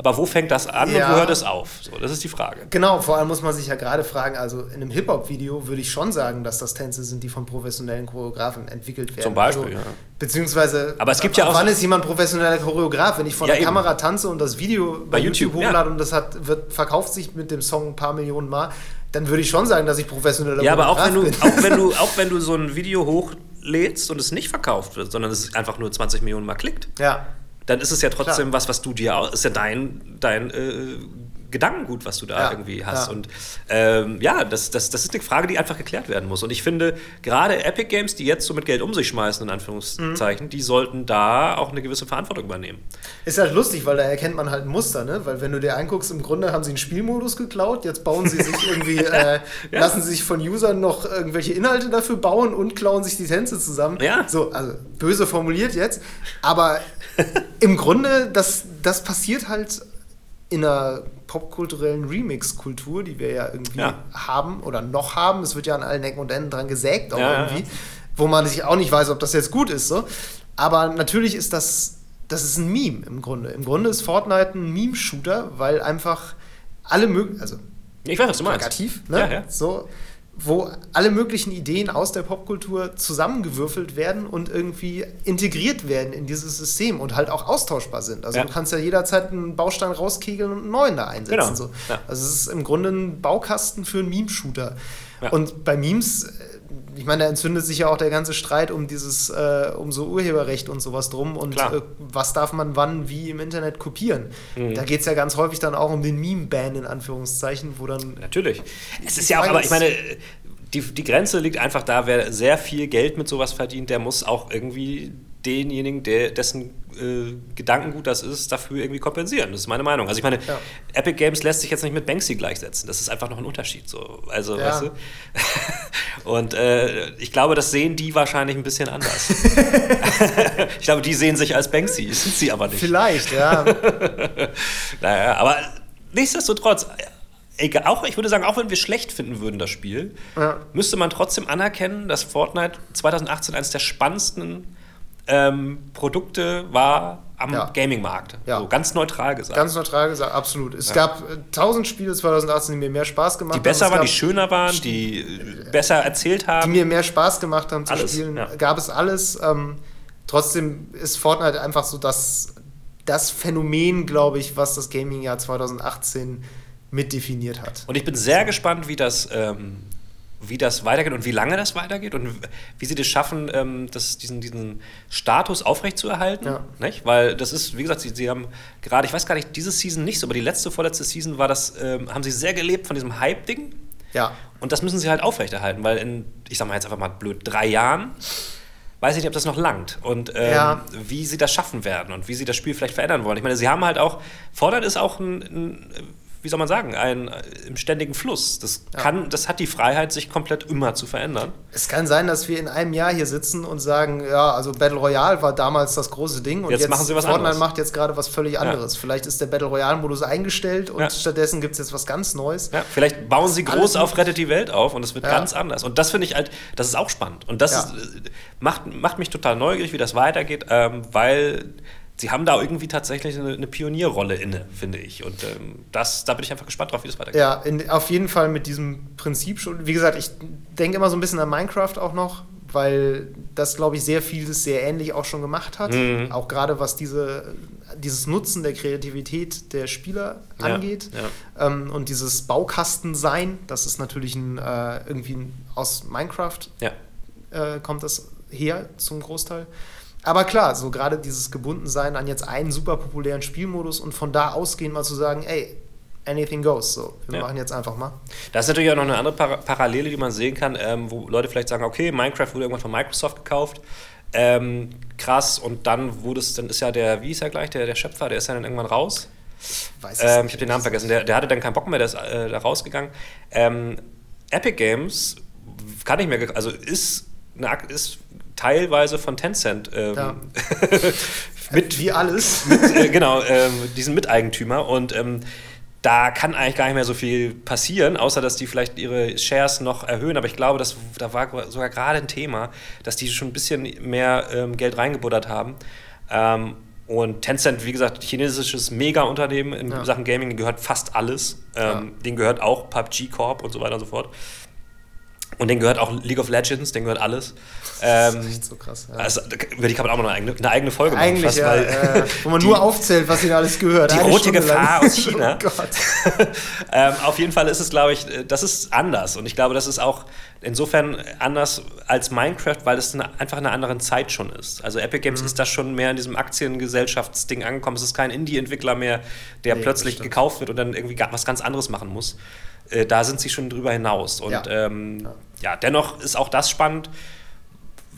aber wo fängt das an Ja. und wo hört es auf? So, das ist die Frage. Genau, vor allem muss man sich ja gerade fragen, also in einem Hip-Hop-Video würde ich schon sagen, dass das Tänze sind, die von professionellen Choreografen entwickelt werden. Zum Beispiel, also, ja. Beziehungsweise, Aber es gibt ja auch- wann ist jemand professioneller Choreograf? Wenn ich vor Ja, der eben. Kamera tanze und das Video bei, Bei YouTube, YouTube, ja. hochlade und das hat, wird, verkauft sich mit dem Song ein paar Millionen Mal, dann würde ich schon sagen, dass ich professioneller Ja, aber auch Choreograf wenn, du, bin. auch, wenn du, auch wenn du so ein Video hochlädst und es nicht verkauft wird, sondern es einfach nur 20 Millionen Mal klickt, ja. Dann ist es ja trotzdem Klar. was, was du dir ist ja dein, dein äh, Gedankengut, was du da Ja, irgendwie hast. ja. Und ähm, ja, das, das, das ist eine Frage, die einfach geklärt werden muss. Und ich finde, gerade Epic Games, die jetzt so mit Geld um sich schmeißen, in Anführungszeichen, Mhm. die sollten da auch eine gewisse Verantwortung übernehmen. Ist halt lustig, weil da erkennt man halt ein Muster, ne? Weil wenn du dir anguckst, im Grunde haben sie einen Spielmodus geklaut, jetzt bauen sie sich irgendwie, äh, Ja. lassen sich von Usern noch irgendwelche Inhalte dafür bauen und klauen sich die Tänze zusammen. Ja. So, also böse formuliert jetzt. Aber im Grunde, das, das passiert halt in einer popkulturellen Remix-Kultur, die wir ja irgendwie Ja. haben oder noch haben. Es wird ja an allen Ecken und Enden dran gesägt, auch Ja, irgendwie wo man sich auch nicht weiß, ob das jetzt gut ist. So. Aber natürlich ist das, das ist ein Meme im Grunde. Im Grunde ist Fortnite ein Meme-Shooter, weil einfach alle möglichen, also Ich weiß, was du meinst. plakativ, ne? Ja, ja. So, wo alle möglichen Ideen aus der Popkultur zusammengewürfelt werden und irgendwie integriert werden in dieses System und halt auch austauschbar sind. Also Ja. du kannst ja jederzeit einen Baustein rauskegeln und einen neuen da einsetzen. Genau. So. Ja. Also es ist im Grunde ein Baukasten für einen Meme-Shooter. Ja. Und bei Memes, äh, ich meine, da entzündet sich ja auch der ganze Streit um dieses, äh, um so Urheberrecht und sowas drum und äh, was darf man wann wie im Internet kopieren. Mhm. Da geht es ja ganz häufig dann auch um den Meme-Ban in Anführungszeichen, wo dann Natürlich. Es ist ja auch, aber ich meine, die, die Grenze liegt einfach da, wer sehr viel Geld mit sowas verdient, der muss auch irgendwie denjenigen, der, dessen äh, Gedankengut das ist, dafür irgendwie kompensieren. Das ist meine Meinung. Also ich meine, Ja. Epic Games lässt sich jetzt nicht mit Banksy gleichsetzen. Das ist einfach noch ein Unterschied. So. Also, Ja. weißt du? Und äh, ich glaube, das sehen die wahrscheinlich ein bisschen anders. ich glaube, die sehen sich als Banksy, sind sie aber nicht. vielleicht, ja. Naja, aber nichtsdestotrotz, egal, auch, ich würde sagen, auch wenn wir schlecht finden würden, das Spiel, Ja. müsste man trotzdem anerkennen, dass Fortnite 2018 eines der spannendsten ähm, Produkte war am Ja. Gaming-Markt. Ja. So ganz neutral gesagt. Ganz neutral gesagt, absolut. Es gab äh, tausend Spiele 2018, die mir mehr Spaß gemacht die haben. besser Es waren, die schöner waren, die äh, besser erzählt die haben. mir mehr Spaß gemacht haben zu Alles, spielen. ja. Gab es alles. Ähm, trotzdem ist Fortnite einfach so das, das Phänomen, glaube ich, was das Gaming-Jahr 2018 mitdefiniert hat. Und ich bin sehr gespannt, wie das, ähm, wie das weitergeht und wie lange das weitergeht und wie sie das schaffen, ähm, das, diesen, diesen Status aufrechtzuerhalten. Ja. Nicht? Weil das ist, wie gesagt, sie, sie haben gerade, ich weiß gar nicht, diese Season nicht so, aber die letzte, vorletzte Season war das, ähm, haben sie sehr gelebt von diesem Hype-Ding. Ja. Und das müssen sie halt aufrechterhalten, weil in, ich sag mal jetzt einfach mal blöd, drei Jahren weiß ich nicht, ob das noch langt und ähm, Ja. wie sie das schaffen werden und wie sie das Spiel vielleicht verändern wollen. Ich meine, sie haben halt auch, Fortnite ist auch ein, ein wie soll man sagen, ein äh, im ständigen Fluss. Das kann, das hat die Freiheit, sich komplett immer zu verändern. Es kann sein, dass wir in einem Jahr hier sitzen und sagen, ja, also Battle Royale war damals das große Ding und Jetzt jetzt, machen sie was Fortnite anderes. macht jetzt gerade was völlig anderes. Vielleicht ist der Battle Royale-Modus eingestellt und Ja. stattdessen gibt es jetzt was ganz Neues. Ja, vielleicht bauen sie groß auf. Rettet die Welt auf und es wird Ja. ganz anders. Und das finde ich halt, das ist auch spannend. Und das Ja. ist, äh, macht, macht mich total neugierig, wie das weitergeht, ähm, weil sie haben da irgendwie tatsächlich eine, eine Pionierrolle inne, finde ich. Und ähm, das, da bin ich einfach gespannt drauf, wie das weitergeht. Ja, in, auf jeden Fall mit diesem Prinzip schon. Wie gesagt, ich denke immer so ein bisschen an Minecraft auch noch, weil das, glaube ich, sehr vieles sehr ähnlich auch schon gemacht hat. Mhm. Auch gerade was diese, dieses Nutzen der Kreativität der Spieler Ja, angeht. ja. Ähm, und dieses Baukastensein, das ist natürlich ein, äh, irgendwie ein, aus Minecraft Ja. äh, kommt das her zum Großteil. Aber klar, so gerade dieses Gebundensein an jetzt einen super populären Spielmodus und von da ausgehend mal zu sagen, ey, anything goes. So, wir Ja. machen jetzt einfach mal. Das ist natürlich auch noch eine andere Para Parallele, die man sehen kann, ähm, wo Leute vielleicht sagen, okay, Minecraft wurde irgendwann von Microsoft gekauft. Ähm, krass, und dann wurde es, dann ist ja der, wie ist er gleich, der, der Schöpfer, der ist ja dann irgendwann raus. Weiß es Ähm, ich habe den Namen vergessen. Der, der hatte dann keinen Bock mehr, der ist äh, da rausgegangen. Ähm, Epic Games kann nicht mehr, also ist, eine, ist teilweise von Tencent ähm, Ja. mit, Wie alles. äh, genau, ähm, diesen Miteigentümer und ähm, da kann eigentlich gar nicht mehr so viel passieren, außer dass die vielleicht ihre Shares noch erhöhen. Aber ich glaube, das, da war sogar gerade ein Thema, dass die schon ein bisschen mehr ähm, Geld reingebuttert haben. Ähm, und Tencent, wie gesagt, chinesisches Mega-Unternehmen in Ja. Sachen Gaming, denen gehört fast alles. Ähm, Denen gehört auch PUBG Corp und so weiter und so fort. Und denen gehört auch League of Legends, denen gehört alles. Das Ähm, ist echt so krass. Ja. also, über die kann man auch noch eine eigene, eine eigene Folge machen. Eigentlich, fast, ja, weil äh, wo man die- nur aufzählt, was ihnen alles gehört. die rote Gefahr aus China. Oh Gott. ähm, auf jeden Fall ist es, glaube ich, das ist anders. Und ich glaube, das ist auch insofern anders als Minecraft, weil es eine, einfach in einer anderen Zeit schon ist. Also Epic Mhm. Games ist da schon mehr in diesem Aktiengesellschaftsding angekommen. Es ist kein Indie-Entwickler mehr, der Nee, plötzlich das gekauft wird und dann irgendwie was ganz anderes machen muss. Äh, da sind sie schon drüber hinaus. Und Ja. Ähm, ja, dennoch ist auch das spannend.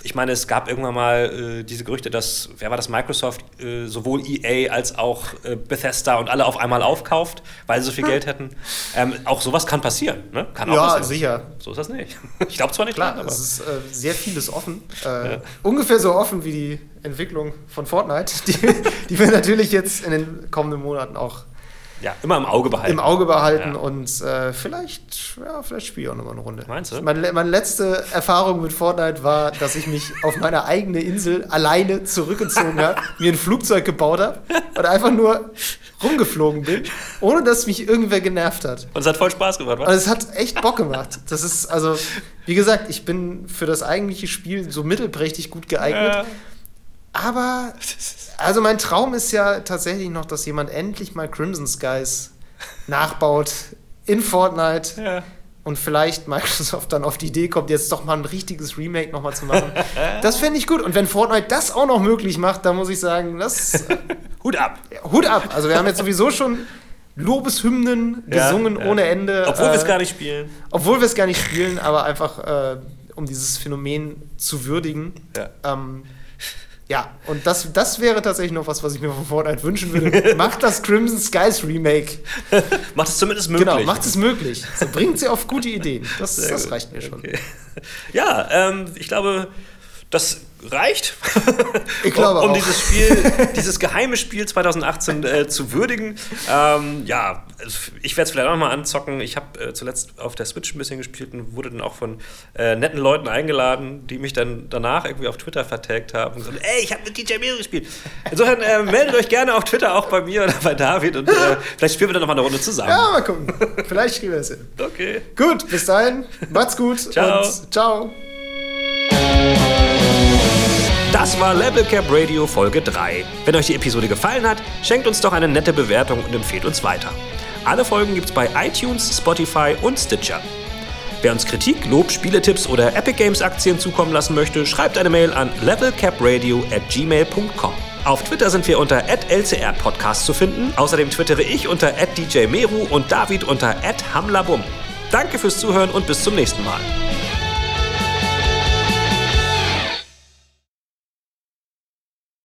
Ich meine, es gab irgendwann mal äh, diese Gerüchte, dass, wer war das, Microsoft äh, sowohl EA als auch äh, Bethesda und alle auf einmal aufkauft, weil sie so viel Geld hätten. Ähm, auch sowas kann passieren, ne? Kann auch Ja, passieren. sicher. So ist das nicht. Ich glaube zwar nicht Klar, dran, aber es ist äh, sehr vieles offen. Äh, Ungefähr so offen wie die Entwicklung von Fortnite, die, die wir natürlich jetzt in den kommenden Monaten auch ja, immer im Auge behalten. im Auge behalten Ja. und äh, vielleicht, ja, vielleicht spiele ich auch nochmal eine Runde. Meinst du? Meine, meine letzte Erfahrung mit Fortnite war, dass ich mich auf meine eigene Insel alleine zurückgezogen habe, mir ein Flugzeug gebaut habe und einfach nur rumgeflogen bin, ohne dass mich irgendwer genervt hat. Und es hat voll Spaß gemacht, Und was? es hat echt Bock gemacht. Das ist, also, wie gesagt, ich bin für das eigentliche Spiel so mittelprächtig gut geeignet. Ja. Aber, also mein Traum ist ja tatsächlich noch, dass jemand endlich mal Crimson Skies nachbaut in Fortnite Ja. und vielleicht Microsoft dann auf die Idee kommt, jetzt doch mal ein richtiges Remake nochmal zu machen. Das fände ich gut. Und wenn Fortnite das auch noch möglich macht, dann muss ich sagen, das äh, Hut ab. Hut ab. Also wir haben jetzt sowieso schon Lobeshymnen Ja, gesungen ja. ohne Ende. Obwohl wir es Äh, gar nicht spielen. obwohl wir es gar nicht spielen, aber einfach äh, um dieses Phänomen zu würdigen. Ja. Ähm, ja, und das, das wäre tatsächlich noch was, was ich mir von Fortnite wünschen würde. Macht das Crimson Skies Remake. Macht es zumindest möglich. Genau, macht es möglich. So, bringt sie auf gute Ideen. Das, das reicht mir schon. Okay. Ja, ähm, ich glaube, das reicht. Ich glaube um, um auch. dieses Spiel, dieses geheime Spiel 2018 äh, zu würdigen. Ähm, ja, ich werde es vielleicht auch mal anzocken. Ich habe äh, zuletzt auf der Switch ein bisschen gespielt und wurde dann auch von äh, netten Leuten eingeladen, die mich dann danach irgendwie auf Twitter vertagt haben und gesagt, ey, ich habe mit DJ Mero gespielt. Insofern äh, meldet euch gerne auf Twitter auch bei mir oder bei David und äh, vielleicht spielen wir dann noch mal eine Runde zusammen. Ja, mal gucken. Vielleicht kriegen wir das hin. Okay. Gut, bis dahin. Macht's gut. Ciao. Ciao. Das war Level Cap Radio Folge 3. Wenn euch die Episode gefallen hat, schenkt uns doch eine nette Bewertung und empfehlt uns weiter. Alle Folgen gibt's bei iTunes, Spotify und Stitcher. Wer uns Kritik, Lob, Spieletipps oder Epic Games Aktien zukommen lassen möchte, schreibt eine Mail an levelcapradio at gmail.com. Auf Twitter sind wir unter @lcrpodcast zu finden. Außerdem twittere ich unter @djmeru und David unter @hamlabum. Danke fürs Zuhören und bis zum nächsten Mal.